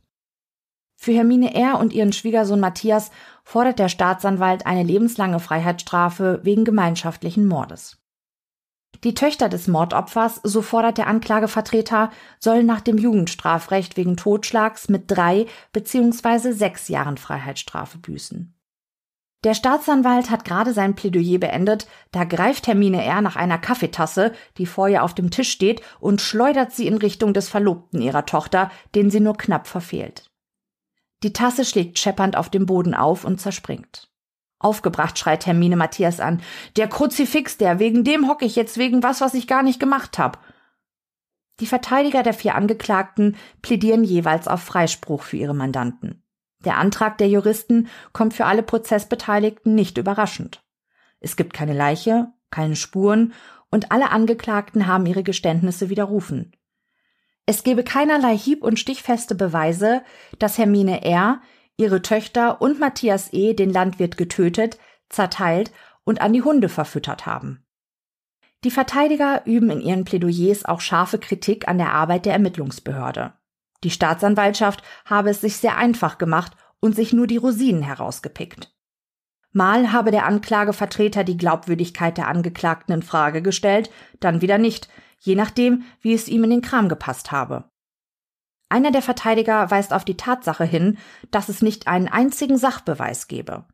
Für Hermine R. und ihren Schwiegersohn Matthias fordert der Staatsanwalt eine lebenslange Freiheitsstrafe wegen gemeinschaftlichen Mordes. Die Töchter des Mordopfers, so fordert der Anklagevertreter, sollen nach dem Jugendstrafrecht wegen Totschlags mit drei bzw. sechs Jahren Freiheitsstrafe büßen. Der Staatsanwalt hat gerade sein Plädoyer beendet, da greift Hermine R. nach einer Kaffeetasse, die vor ihr auf dem Tisch steht, und schleudert sie in Richtung des Verlobten ihrer Tochter, den sie nur knapp verfehlt. Die Tasse schlägt scheppernd auf dem Boden auf und zerspringt. Aufgebracht schreit Hermine Matthias an. Der Kruzifix, der, wegen dem hocke ich jetzt wegen was, was ich gar nicht gemacht hab. Die Verteidiger der vier Angeklagten plädieren jeweils auf Freispruch für ihre Mandanten. Der Antrag der Juristen kommt für alle Prozessbeteiligten nicht überraschend. Es gibt keine Leiche, keine Spuren und alle Angeklagten haben ihre Geständnisse widerrufen. Es gebe keinerlei hieb- und stichfeste Beweise, dass Hermine R ihre Töchter und Matthias E. den Landwirt getötet, zerteilt und an die Hunde verfüttert haben. Die Verteidiger üben in ihren Plädoyers auch scharfe Kritik an der Arbeit der Ermittlungsbehörde. Die Staatsanwaltschaft habe es sich sehr einfach gemacht und sich nur die Rosinen herausgepickt. Mal habe der Anklagevertreter die Glaubwürdigkeit der Angeklagten in Frage gestellt, dann wieder nicht, je nachdem, wie es ihm in den Kram gepasst habe. Einer der Verteidiger weist auf die Tatsache hin, dass es nicht einen einzigen Sachbeweis gebe.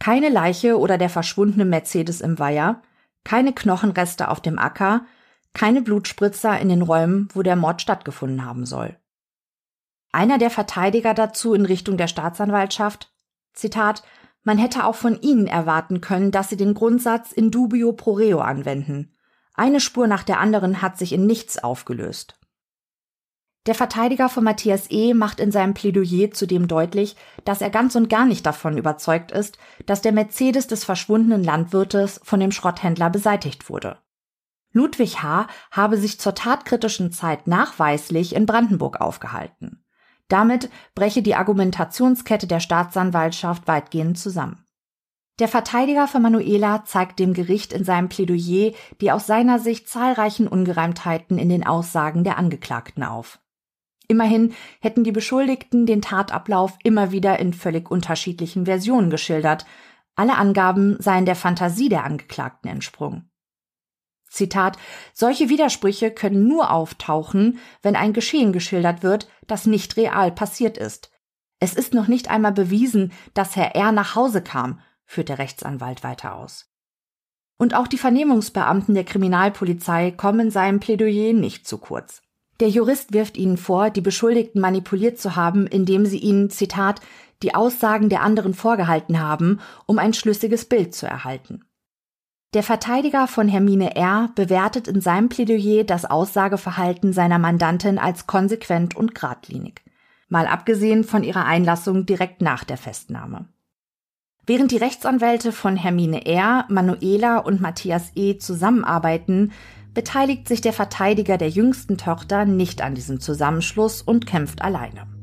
Keine Leiche oder der verschwundene Mercedes im Weiher, keine Knochenreste auf dem Acker, keine Blutspritzer in den Räumen, wo der Mord stattgefunden haben soll. Einer der Verteidiger dazu in Richtung der Staatsanwaltschaft, Zitat, man hätte auch von Ihnen erwarten können, dass Sie den Grundsatz in dubio pro reo anwenden. Eine Spur nach der anderen hat sich in nichts aufgelöst. Der Verteidiger von Matthias E. macht in seinem Plädoyer zudem deutlich, dass er ganz und gar nicht davon überzeugt ist, dass der Mercedes des verschwundenen Landwirtes von dem Schrotthändler beseitigt wurde. Ludwig H. habe sich zur tatkritischen Zeit nachweislich in Brandenburg aufgehalten. Damit breche die Argumentationskette der Staatsanwaltschaft weitgehend zusammen. Der Verteidiger von Manuela zeigt dem Gericht in seinem Plädoyer die aus seiner Sicht zahlreichen Ungereimtheiten in den Aussagen der Angeklagten auf. Immerhin hätten die Beschuldigten den Tatablauf immer wieder in völlig unterschiedlichen Versionen geschildert. Alle Angaben seien der Fantasie der Angeklagten entsprungen. Zitat, solche Widersprüche können nur auftauchen, wenn ein Geschehen geschildert wird, das nicht real passiert ist. Es ist noch nicht einmal bewiesen, dass Herr R. nach Hause kam, führt der Rechtsanwalt weiter aus. Und auch die Vernehmungsbeamten der Kriminalpolizei kommen in seinem Plädoyer nicht zu kurz. Der Jurist wirft ihnen vor, die Beschuldigten manipuliert zu haben, indem sie ihnen, Zitat, die Aussagen der anderen vorgehalten haben, um ein schlüssiges Bild zu erhalten. Der Verteidiger von Hermine R. bewertet in seinem Plädoyer das Aussageverhalten seiner Mandantin als konsequent und geradlinig. Mal abgesehen von ihrer Einlassung direkt nach der Festnahme. Während die Rechtsanwälte von Hermine R., Manuela und Matthias E. zusammenarbeiten, beteiligt sich der Verteidiger der jüngsten Tochter nicht an diesem Zusammenschluss und kämpft alleine.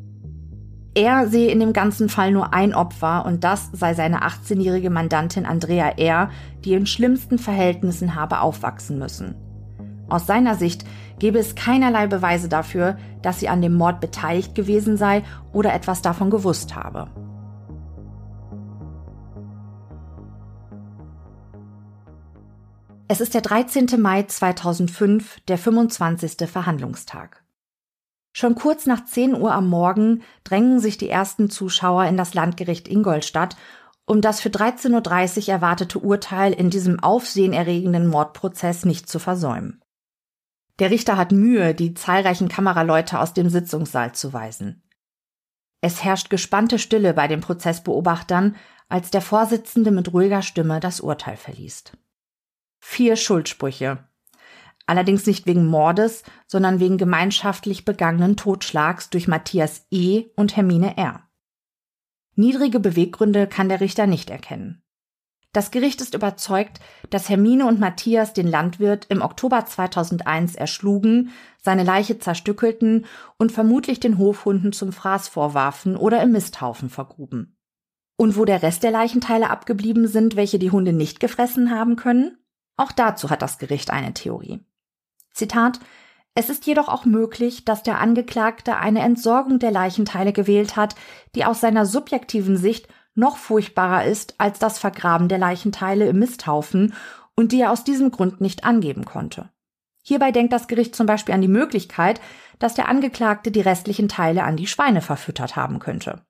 Er sehe in dem ganzen Fall nur ein Opfer und das sei seine 18-jährige Mandantin Andrea R., die in schlimmsten Verhältnissen habe aufwachsen müssen. Aus seiner Sicht gebe es keinerlei Beweise dafür, dass sie an dem Mord beteiligt gewesen sei oder etwas davon gewusst habe. Es ist der 13. Mai 2005, der 25. Verhandlungstag. Schon kurz nach 10 Uhr am Morgen drängen sich die ersten Zuschauer in das Landgericht Ingolstadt, um das für 13.30 Uhr erwartete Urteil in diesem aufsehenerregenden Mordprozess nicht zu versäumen. Der Richter hat Mühe, die zahlreichen Kameraleute aus dem Sitzungssaal zu weisen. Es herrscht gespannte Stille bei den Prozessbeobachtern, als der Vorsitzende mit ruhiger Stimme das Urteil verliest. Vier Schuldsprüche. Allerdings nicht wegen Mordes, sondern wegen gemeinschaftlich begangenen Totschlags durch Matthias E. und Hermine R. Niedrige Beweggründe kann der Richter nicht erkennen. Das Gericht ist überzeugt, dass Hermine und Matthias den Landwirt im Oktober 2001 erschlugen, seine Leiche zerstückelten und vermutlich den Hofhunden zum Fraß vorwarfen oder im Misthaufen vergruben. Und wo der Rest der Leichenteile abgeblieben sind, welche die Hunde nicht gefressen haben können? Auch dazu hat das Gericht eine Theorie. Zitat es ist jedoch auch möglich, dass der Angeklagte eine Entsorgung der Leichenteile gewählt hat, die aus seiner subjektiven Sicht noch furchtbarer ist als das Vergraben der Leichenteile im Misthaufen und die er aus diesem Grund nicht angeben konnte. Hierbei denkt das Gericht zum Beispiel an die Möglichkeit, dass der Angeklagte die restlichen Teile an die Schweine verfüttert haben könnte.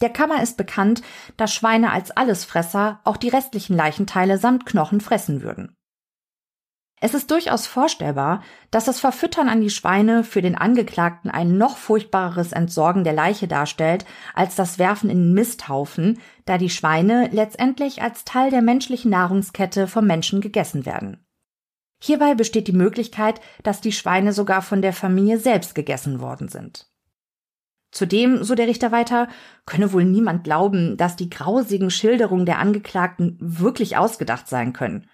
Der Kammer ist bekannt, dass Schweine als Allesfresser auch die restlichen Leichenteile samt Knochen fressen würden. Es ist durchaus vorstellbar, dass das Verfüttern an die Schweine für den Angeklagten ein noch furchtbareres Entsorgen der Leiche darstellt als das Werfen in den Misthaufen, da die Schweine letztendlich als Teil der menschlichen Nahrungskette vom Menschen gegessen werden. Hierbei besteht die Möglichkeit, dass die Schweine sogar von der Familie selbst gegessen worden sind. Zudem, so der Richter weiter, könne wohl niemand glauben, dass die grausigen Schilderungen der Angeklagten wirklich ausgedacht sein können.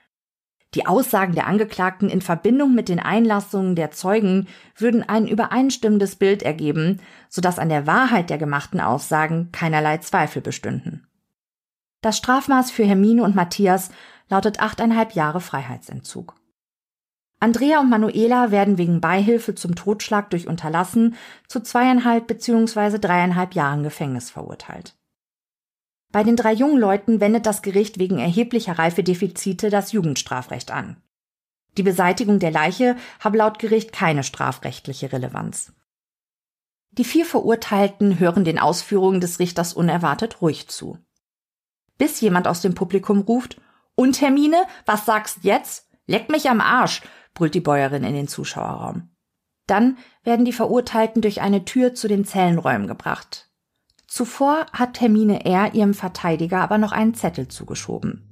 Die Aussagen der Angeklagten in Verbindung mit den Einlassungen der Zeugen würden ein übereinstimmendes Bild ergeben, sodass an der Wahrheit der gemachten Aussagen keinerlei Zweifel bestünden. Das Strafmaß für Hermine und Matthias lautet achteinhalb Jahre Freiheitsentzug. Andrea und Manuela werden wegen Beihilfe zum Totschlag durch Unterlassen zu zweieinhalb bzw. dreieinhalb Jahren Gefängnis verurteilt. Bei den drei jungen Leuten wendet das Gericht wegen erheblicher Reifedefizite das Jugendstrafrecht an. Die Beseitigung der Leiche habe laut Gericht keine strafrechtliche Relevanz. Die vier Verurteilten hören den Ausführungen des Richters unerwartet ruhig zu. Bis jemand aus dem Publikum ruft, und Hermine, was sagst jetzt? Leck mich am Arsch, brüllt die Bäuerin in den Zuschauerraum. Dann werden die Verurteilten durch eine Tür zu den Zellenräumen gebracht. Zuvor hat Hermine R. ihrem Verteidiger aber noch einen Zettel zugeschoben.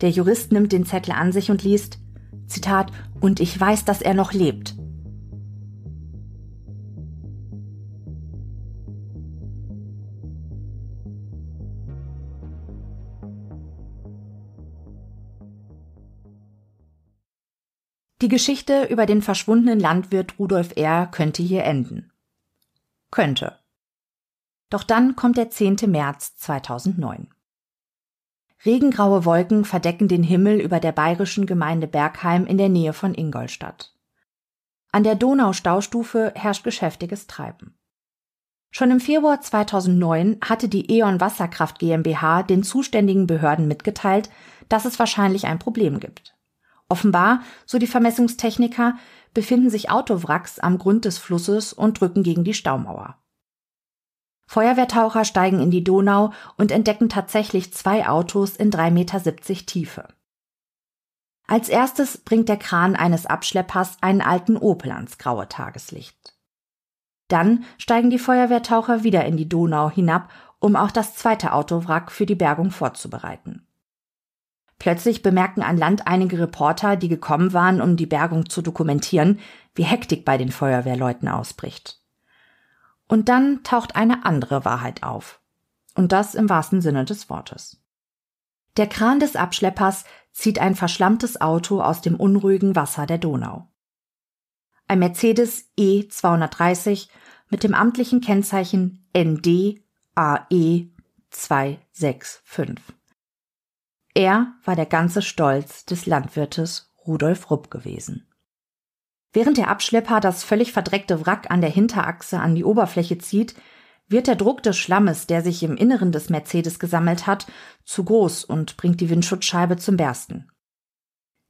Der Jurist nimmt den Zettel an sich und liest, Zitat, und ich weiß, dass er noch lebt. Die Geschichte über den verschwundenen Landwirt Rudolf R. könnte hier enden. Könnte. Doch dann kommt der 10. März 2009. Regengraue Wolken verdecken den Himmel über der bayerischen Gemeinde Bergheim in der Nähe von Ingolstadt. An der Donau-Staustufe herrscht geschäftiges Treiben. Schon im Februar 2009 hatte die E.ON Wasserkraft GmbH den zuständigen Behörden mitgeteilt, dass es wahrscheinlich ein Problem gibt. Offenbar, so die Vermessungstechniker, befinden sich Autowracks am Grund des Flusses und drücken gegen die Staumauer. Feuerwehrtaucher steigen in die Donau und entdecken tatsächlich zwei Autos in 3,70 Meter Tiefe. Als erstes bringt der Kran eines Abschleppers einen alten Opel ans graue Tageslicht. Dann steigen die Feuerwehrtaucher wieder in die Donau hinab, um auch das zweite Autowrack für die Bergung vorzubereiten. Plötzlich bemerken an Land einige Reporter, die gekommen waren, um die Bergung zu dokumentieren, wie Hektik bei den Feuerwehrleuten ausbricht. Und dann taucht eine andere Wahrheit auf. Und das im wahrsten Sinne des Wortes. Der Kran des Abschleppers zieht ein verschlammtes Auto aus dem unruhigen Wasser der Donau. Ein Mercedes E230 mit dem amtlichen Kennzeichen ND AE 265. Er war der ganze Stolz des Landwirtes Rudolf Rupp gewesen. Während der Abschlepper das völlig verdreckte Wrack an der Hinterachse an die Oberfläche zieht, wird der Druck des Schlammes, der sich im Inneren des Mercedes gesammelt hat, zu groß und bringt die Windschutzscheibe zum Bersten.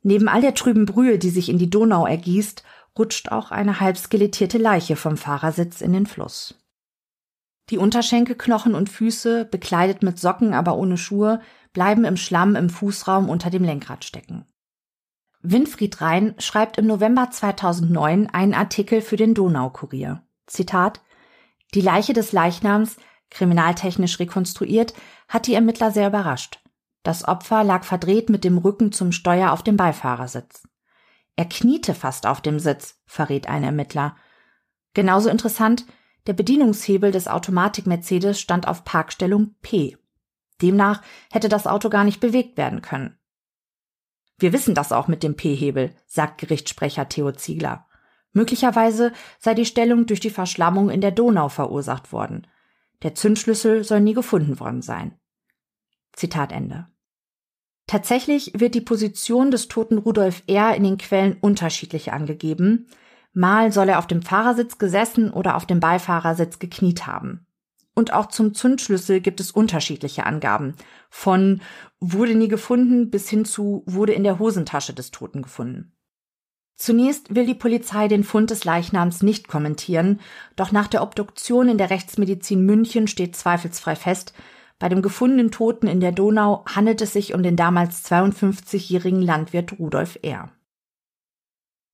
Neben all der trüben Brühe, die sich in die Donau ergießt, rutscht auch eine halb skelettierte Leiche vom Fahrersitz in den Fluss. Die Unterschenkelknochen und Füße, bekleidet mit Socken, aber ohne Schuhe, bleiben im Schlamm im Fußraum unter dem Lenkrad stecken. Winfried Rhein schreibt im November 2009 einen Artikel für den Donaukurier. Zitat Die Leiche des Leichnams, kriminaltechnisch rekonstruiert, hat die Ermittler sehr überrascht. Das Opfer lag verdreht mit dem Rücken zum Steuer auf dem Beifahrersitz. Er kniete fast auf dem Sitz, verrät ein Ermittler. Genauso interessant, der Bedienungshebel des Automatik-Mercedes stand auf Parkstellung P. Demnach hätte das Auto gar nicht bewegt werden können. Wir wissen das auch mit dem P-Hebel, sagt Gerichtssprecher Theo Ziegler. Möglicherweise sei die Stellung durch die Verschlammung in der Donau verursacht worden. Der Zündschlüssel soll nie gefunden worden sein. Zitat Ende. Tatsächlich wird die Position des toten Rudolf R. in den Quellen unterschiedlich angegeben. Mal soll er auf dem Fahrersitz gesessen oder auf dem Beifahrersitz gekniet haben. Und auch zum Zündschlüssel gibt es unterschiedliche Angaben. Von wurde nie gefunden bis hin zu wurde in der Hosentasche des Toten gefunden. Zunächst will die Polizei den Fund des Leichnams nicht kommentieren, doch nach der Obduktion in der Rechtsmedizin München steht zweifelsfrei fest, bei dem gefundenen Toten in der Donau handelt es sich um den damals 52-jährigen Landwirt Rudolf R.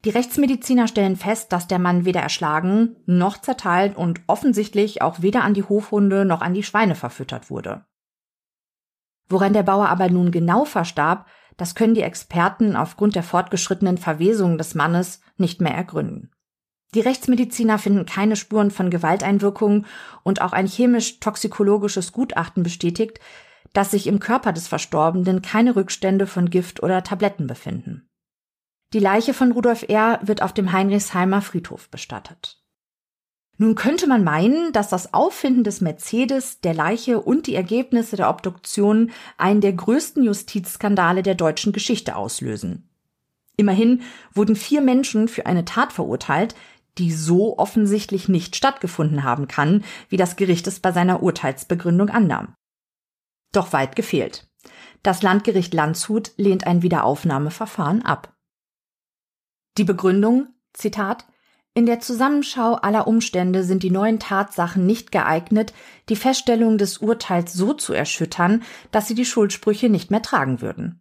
Die Rechtsmediziner stellen fest, dass der Mann weder erschlagen noch zerteilt und offensichtlich auch weder an die Hofhunde noch an die Schweine verfüttert wurde. Woran der Bauer aber nun genau verstarb, das können die Experten aufgrund der fortgeschrittenen Verwesung des Mannes nicht mehr ergründen. Die Rechtsmediziner finden keine Spuren von Gewalteinwirkungen und auch ein chemisch-toxikologisches Gutachten bestätigt, dass sich im Körper des Verstorbenen keine Rückstände von Gift oder Tabletten befinden. Die Leiche von Rudolf R. wird auf dem Heinrichsheimer Friedhof bestattet. Nun könnte man meinen, dass das Auffinden des Mercedes, der Leiche und die Ergebnisse der Obduktion einen der größten Justizskandale der deutschen Geschichte auslösen. Immerhin wurden vier Menschen für eine Tat verurteilt, die so offensichtlich nicht stattgefunden haben kann, wie das Gericht es bei seiner Urteilsbegründung annahm. Doch weit gefehlt. Das Landgericht Landshut lehnt ein Wiederaufnahmeverfahren ab. Die Begründung, Zitat, in der Zusammenschau aller Umstände sind die neuen Tatsachen nicht geeignet, die Feststellung des Urteils so zu erschüttern, dass sie die Schuldsprüche nicht mehr tragen würden.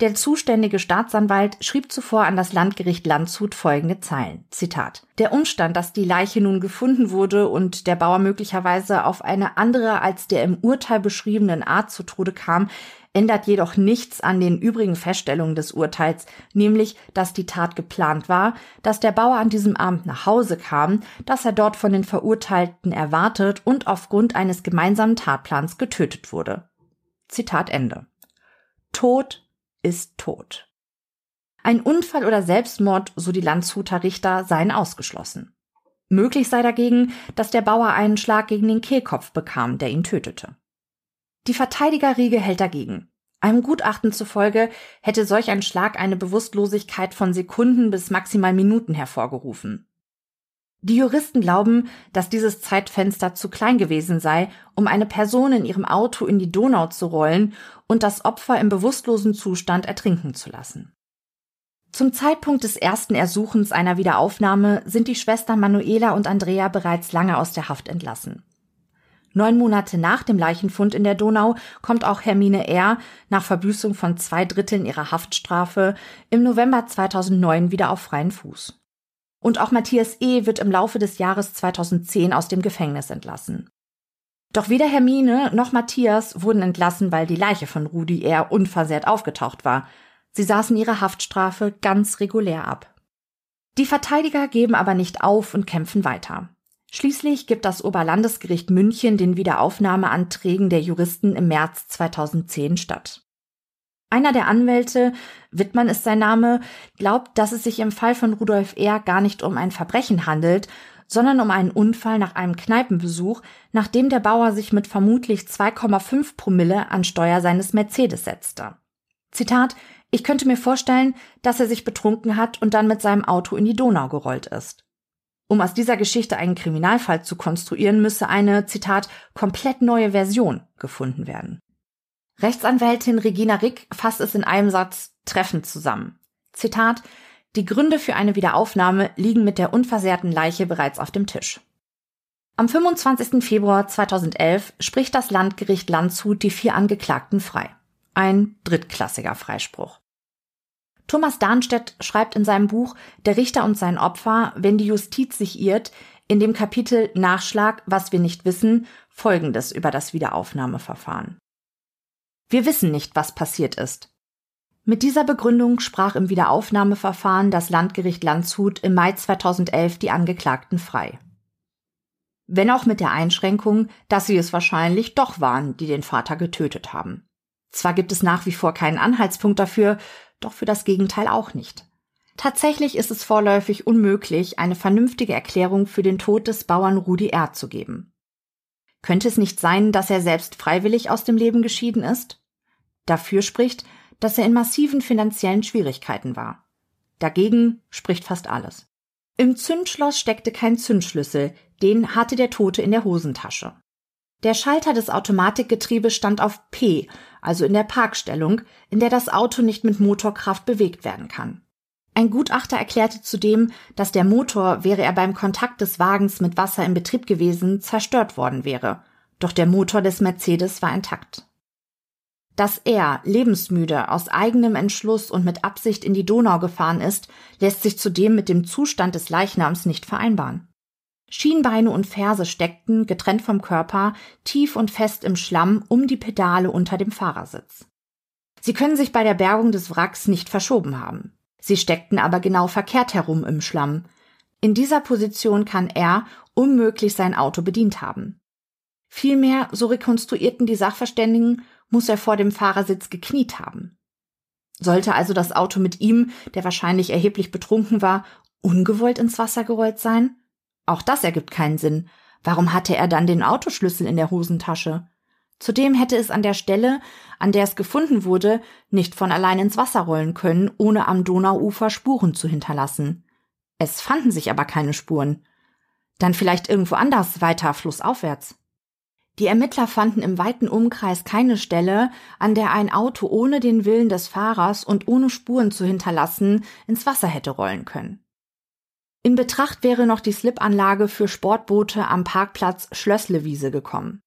Der zuständige Staatsanwalt schrieb zuvor an das Landgericht Landshut folgende Zeilen. Zitat. Der Umstand, dass die Leiche nun gefunden wurde und der Bauer möglicherweise auf eine andere als der im Urteil beschriebenen Art zu Tode kam, ändert jedoch nichts an den übrigen Feststellungen des Urteils, nämlich, dass die Tat geplant war, dass der Bauer an diesem Abend nach Hause kam, dass er dort von den Verurteilten erwartet und aufgrund eines gemeinsamen Tatplans getötet wurde. Zitat Ende. Tod ist tot. Ein Unfall oder Selbstmord, so die Landshuter Richter, seien ausgeschlossen. Möglich sei dagegen, dass der Bauer einen Schlag gegen den Kehlkopf bekam, der ihn tötete. Die Verteidigerriege hält dagegen. Einem Gutachten zufolge hätte solch ein Schlag eine Bewusstlosigkeit von Sekunden bis maximal Minuten hervorgerufen. Die Juristen glauben, dass dieses Zeitfenster zu klein gewesen sei, um eine Person in ihrem Auto in die Donau zu rollen und das Opfer im bewusstlosen Zustand ertrinken zu lassen. Zum Zeitpunkt des ersten Ersuchens einer Wiederaufnahme sind die Schwestern Manuela und Andrea bereits lange aus der Haft entlassen. Neun Monate nach dem Leichenfund in der Donau kommt auch Hermine R. nach Verbüßung von zwei Dritteln ihrer Haftstrafe im November 2009 wieder auf freien Fuß. Und auch Matthias E. wird im Laufe des Jahres 2010 aus dem Gefängnis entlassen. Doch weder Hermine noch Matthias wurden entlassen, weil die Leiche von Rudi R. unversehrt aufgetaucht war. Sie saßen ihre Haftstrafe ganz regulär ab. Die Verteidiger geben aber nicht auf und kämpfen weiter. Schließlich gibt das Oberlandesgericht München den Wiederaufnahmeanträgen der Juristen im März 2010 statt. Einer der Anwälte, Wittmann ist sein Name, glaubt, dass es sich im Fall von Rudolf R. gar nicht um ein Verbrechen handelt, sondern um einen Unfall nach einem Kneipenbesuch, nachdem der Bauer sich mit vermutlich 2,5 Promille an Steuer seines Mercedes setzte. Zitat, ich könnte mir vorstellen, dass er sich betrunken hat und dann mit seinem Auto in die Donau gerollt ist. Um aus dieser Geschichte einen Kriminalfall zu konstruieren, müsse eine, Zitat, komplett neue Version gefunden werden. Rechtsanwältin Regina Rick fasst es in einem Satz treffend zusammen. Zitat, die Gründe für eine Wiederaufnahme liegen mit der unversehrten Leiche bereits auf dem Tisch. Am 25. Februar 2011 spricht das Landgericht Landshut die vier Angeklagten frei. Ein drittklassiger Freispruch. Thomas Darnstedt schreibt in seinem Buch Der Richter und sein Opfer, wenn die Justiz sich irrt, in dem Kapitel Nachschlag, was wir nicht wissen, Folgendes über das Wiederaufnahmeverfahren. Wir wissen nicht, was passiert ist. Mit dieser Begründung sprach im Wiederaufnahmeverfahren das Landgericht Landshut im Mai 2011 die Angeklagten frei. Wenn auch mit der Einschränkung, dass sie es wahrscheinlich doch waren, die den Vater getötet haben. Zwar gibt es nach wie vor keinen Anhaltspunkt dafür, doch für das Gegenteil auch nicht. Tatsächlich ist es vorläufig unmöglich, eine vernünftige Erklärung für den Tod des Bauern Rudi R. zu geben. Könnte es nicht sein, dass er selbst freiwillig aus dem Leben geschieden ist? Dafür spricht, dass er in massiven finanziellen Schwierigkeiten war. Dagegen spricht fast alles. Im Zündschloss steckte kein Zündschlüssel, den hatte der Tote in der Hosentasche. Der Schalter des Automatikgetriebes stand auf P, also in der Parkstellung, in der das Auto nicht mit Motorkraft bewegt werden kann. Ein Gutachter erklärte zudem, dass der Motor, wäre er beim Kontakt des Wagens mit Wasser in Betrieb gewesen, zerstört worden wäre. Doch der Motor des Mercedes war intakt. Dass er, lebensmüde, aus eigenem Entschluss und mit Absicht in die Donau gefahren ist, lässt sich zudem mit dem Zustand des Leichnams nicht vereinbaren. Schienbeine und Ferse steckten, getrennt vom Körper, tief und fest im Schlamm um die Pedale unter dem Fahrersitz. Sie können sich bei der Bergung des Wracks nicht verschoben haben. Sie steckten aber genau verkehrt herum im Schlamm. In dieser Position kann er unmöglich sein Auto bedient haben. Vielmehr, so rekonstruierten die Sachverständigen, muss er vor dem Fahrersitz gekniet haben. Sollte also das Auto mit ihm, der wahrscheinlich erheblich betrunken war, ungewollt ins Wasser gerollt sein? Auch das ergibt keinen Sinn. Warum hatte er dann den Autoschlüssel in der Hosentasche? Zudem hätte es an der Stelle, an der es gefunden wurde, nicht von allein ins Wasser rollen können, ohne am Donauufer Spuren zu hinterlassen. Es fanden sich aber keine Spuren. Dann vielleicht irgendwo anders weiter flussaufwärts. Die Ermittler fanden im weiten Umkreis keine Stelle, an der ein Auto ohne den Willen des Fahrers und ohne Spuren zu hinterlassen ins Wasser hätte rollen können. In Betracht wäre noch die Slipanlage für Sportboote am Parkplatz Schlösslewiese gekommen.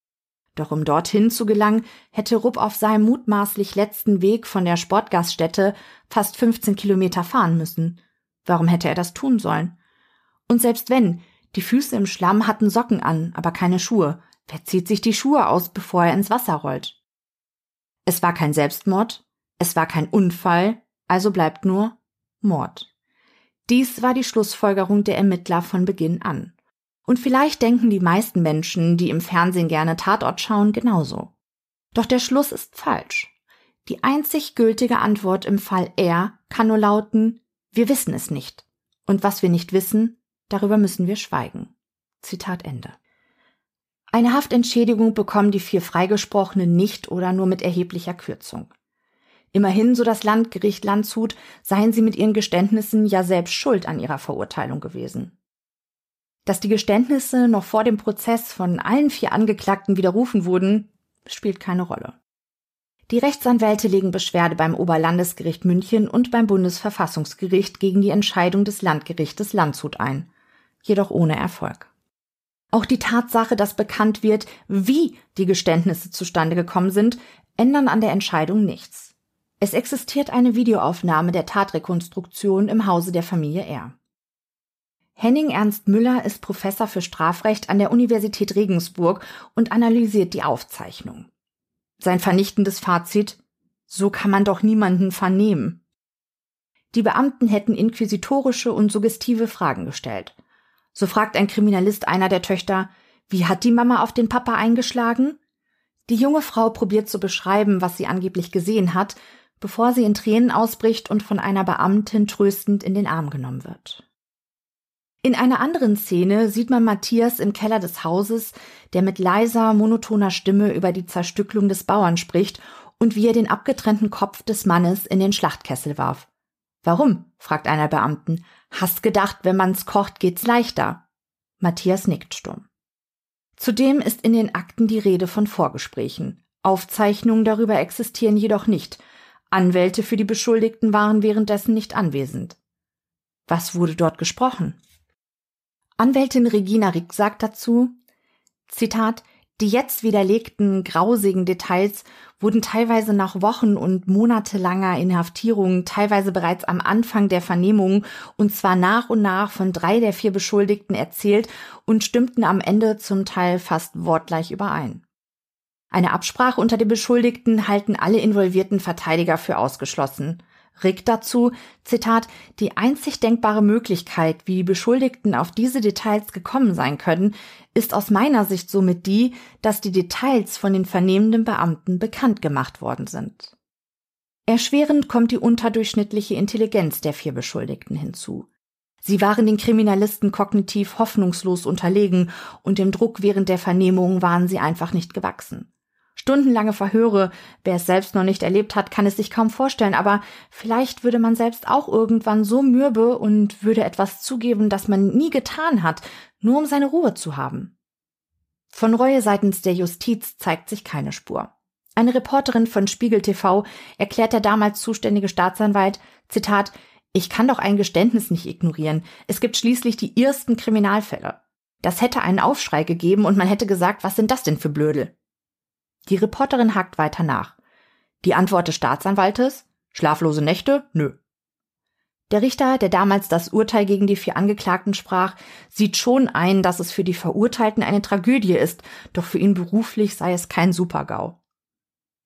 Doch um dorthin zu gelangen, hätte Rupp auf seinem mutmaßlich letzten Weg von der Sportgaststätte fast 15 Kilometer fahren müssen. Warum hätte er das tun sollen? Und selbst wenn, die Füße im Schlamm hatten Socken an, aber keine Schuhe. Wer zieht sich die Schuhe aus, bevor er ins Wasser rollt? Es war kein Selbstmord, es war kein Unfall, also bleibt nur Mord. Dies war die Schlussfolgerung der Ermittler von Beginn an. Und vielleicht denken die meisten Menschen, die im Fernsehen gerne Tatort schauen, genauso. Doch der Schluss ist falsch. Die einzig gültige Antwort im Fall R kann nur lauten, wir wissen es nicht. Und was wir nicht wissen, darüber müssen wir schweigen. Zitat Ende. Eine Haftentschädigung bekommen die vier Freigesprochenen nicht oder nur mit erheblicher Kürzung. Immerhin, so das Landgericht Landshut, seien sie mit ihren Geständnissen ja selbst schuld an ihrer Verurteilung gewesen. Dass die Geständnisse noch vor dem Prozess von allen vier Angeklagten widerrufen wurden, spielt keine Rolle. Die Rechtsanwälte legen Beschwerde beim Oberlandesgericht München und beim Bundesverfassungsgericht gegen die Entscheidung des Landgerichtes Landshut ein, jedoch ohne Erfolg. Auch die Tatsache, dass bekannt wird, wie die Geständnisse zustande gekommen sind, ändern an der Entscheidung nichts. Es existiert eine Videoaufnahme der Tatrekonstruktion im Hause der Familie R. Henning Ernst Müller ist Professor für Strafrecht an der Universität Regensburg und analysiert die Aufzeichnung. Sein vernichtendes Fazit So kann man doch niemanden vernehmen. Die Beamten hätten inquisitorische und suggestive Fragen gestellt. So fragt ein Kriminalist einer der Töchter, wie hat die Mama auf den Papa eingeschlagen? Die junge Frau probiert zu beschreiben, was sie angeblich gesehen hat, bevor sie in Tränen ausbricht und von einer Beamtin tröstend in den Arm genommen wird. In einer anderen Szene sieht man Matthias im Keller des Hauses, der mit leiser, monotoner Stimme über die Zerstückelung des Bauern spricht und wie er den abgetrennten Kopf des Mannes in den Schlachtkessel warf. Warum? fragt einer Beamten. Hast gedacht, wenn man's kocht, geht's leichter. Matthias nickt stumm. Zudem ist in den Akten die Rede von Vorgesprächen. Aufzeichnungen darüber existieren jedoch nicht. Anwälte für die Beschuldigten waren währenddessen nicht anwesend. Was wurde dort gesprochen? Anwältin Regina Rick sagt dazu, Zitat, die jetzt widerlegten grausigen Details wurden teilweise nach Wochen und monatelanger Inhaftierung, teilweise bereits am Anfang der Vernehmung und zwar nach und nach von drei der vier Beschuldigten erzählt und stimmten am Ende zum Teil fast wortgleich überein. Eine Absprache unter den Beschuldigten halten alle involvierten Verteidiger für ausgeschlossen. Rick dazu, Zitat, die einzig denkbare Möglichkeit, wie die Beschuldigten auf diese Details gekommen sein können, ist aus meiner Sicht somit die, dass die Details von den vernehmenden Beamten bekannt gemacht worden sind. Erschwerend kommt die unterdurchschnittliche Intelligenz der vier Beschuldigten hinzu. Sie waren den Kriminalisten kognitiv hoffnungslos unterlegen und dem Druck während der Vernehmung waren sie einfach nicht gewachsen. Stundenlange Verhöre, wer es selbst noch nicht erlebt hat, kann es sich kaum vorstellen, aber vielleicht würde man selbst auch irgendwann so mürbe und würde etwas zugeben, das man nie getan hat, nur um seine Ruhe zu haben. Von Reue seitens der Justiz zeigt sich keine Spur. Eine Reporterin von Spiegel TV erklärt der damals zuständige Staatsanwalt, Zitat, ich kann doch ein Geständnis nicht ignorieren. Es gibt schließlich die ersten Kriminalfälle. Das hätte einen Aufschrei gegeben und man hätte gesagt, was sind das denn für Blödel? Die Reporterin hakt weiter nach. Die Antwort des Staatsanwaltes? Schlaflose Nächte? Nö. Der Richter, der damals das Urteil gegen die vier Angeklagten sprach, sieht schon ein, dass es für die Verurteilten eine Tragödie ist, doch für ihn beruflich sei es kein Supergau.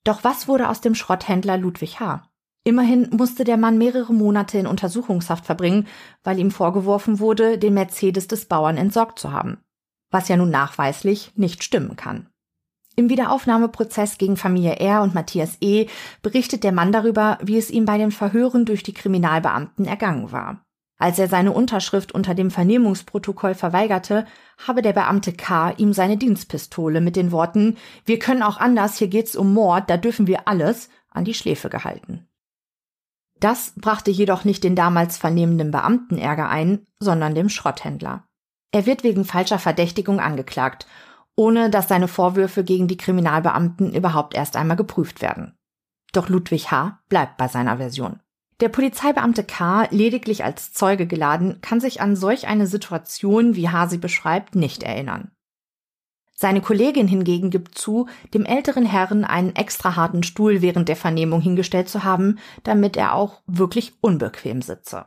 Doch was wurde aus dem Schrotthändler Ludwig H.? Immerhin musste der Mann mehrere Monate in Untersuchungshaft verbringen, weil ihm vorgeworfen wurde, den Mercedes des Bauern entsorgt zu haben. Was ja nun nachweislich nicht stimmen kann. Im Wiederaufnahmeprozess gegen Familie R und Matthias E. berichtet der Mann darüber, wie es ihm bei den Verhören durch die Kriminalbeamten ergangen war. Als er seine Unterschrift unter dem Vernehmungsprotokoll verweigerte, habe der Beamte K. ihm seine Dienstpistole mit den Worten Wir können auch anders, hier geht's um Mord, da dürfen wir alles, an die Schläfe gehalten. Das brachte jedoch nicht den damals vernehmenden Beamten Ärger ein, sondern dem Schrotthändler. Er wird wegen falscher Verdächtigung angeklagt ohne dass seine Vorwürfe gegen die Kriminalbeamten überhaupt erst einmal geprüft werden. Doch Ludwig H. bleibt bei seiner Version. Der Polizeibeamte K., lediglich als Zeuge geladen, kann sich an solch eine Situation, wie H. sie beschreibt, nicht erinnern. Seine Kollegin hingegen gibt zu, dem älteren Herrn einen extra harten Stuhl während der Vernehmung hingestellt zu haben, damit er auch wirklich unbequem sitze.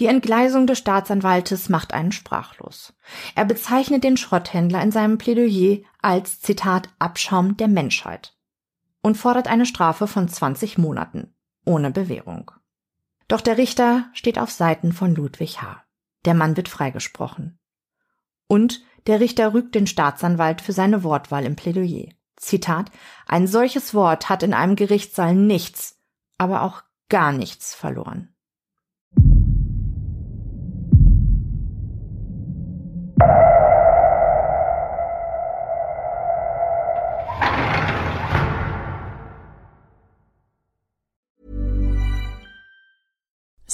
Die Entgleisung des Staatsanwaltes macht einen sprachlos. Er bezeichnet den Schrotthändler in seinem Plädoyer als Zitat Abschaum der Menschheit und fordert eine Strafe von 20 Monaten ohne Bewährung. Doch der Richter steht auf Seiten von Ludwig H. Der Mann wird freigesprochen. Und der Richter rügt den Staatsanwalt für seine Wortwahl im Plädoyer. Zitat, ein solches Wort hat in einem Gerichtssaal nichts, aber auch gar nichts verloren.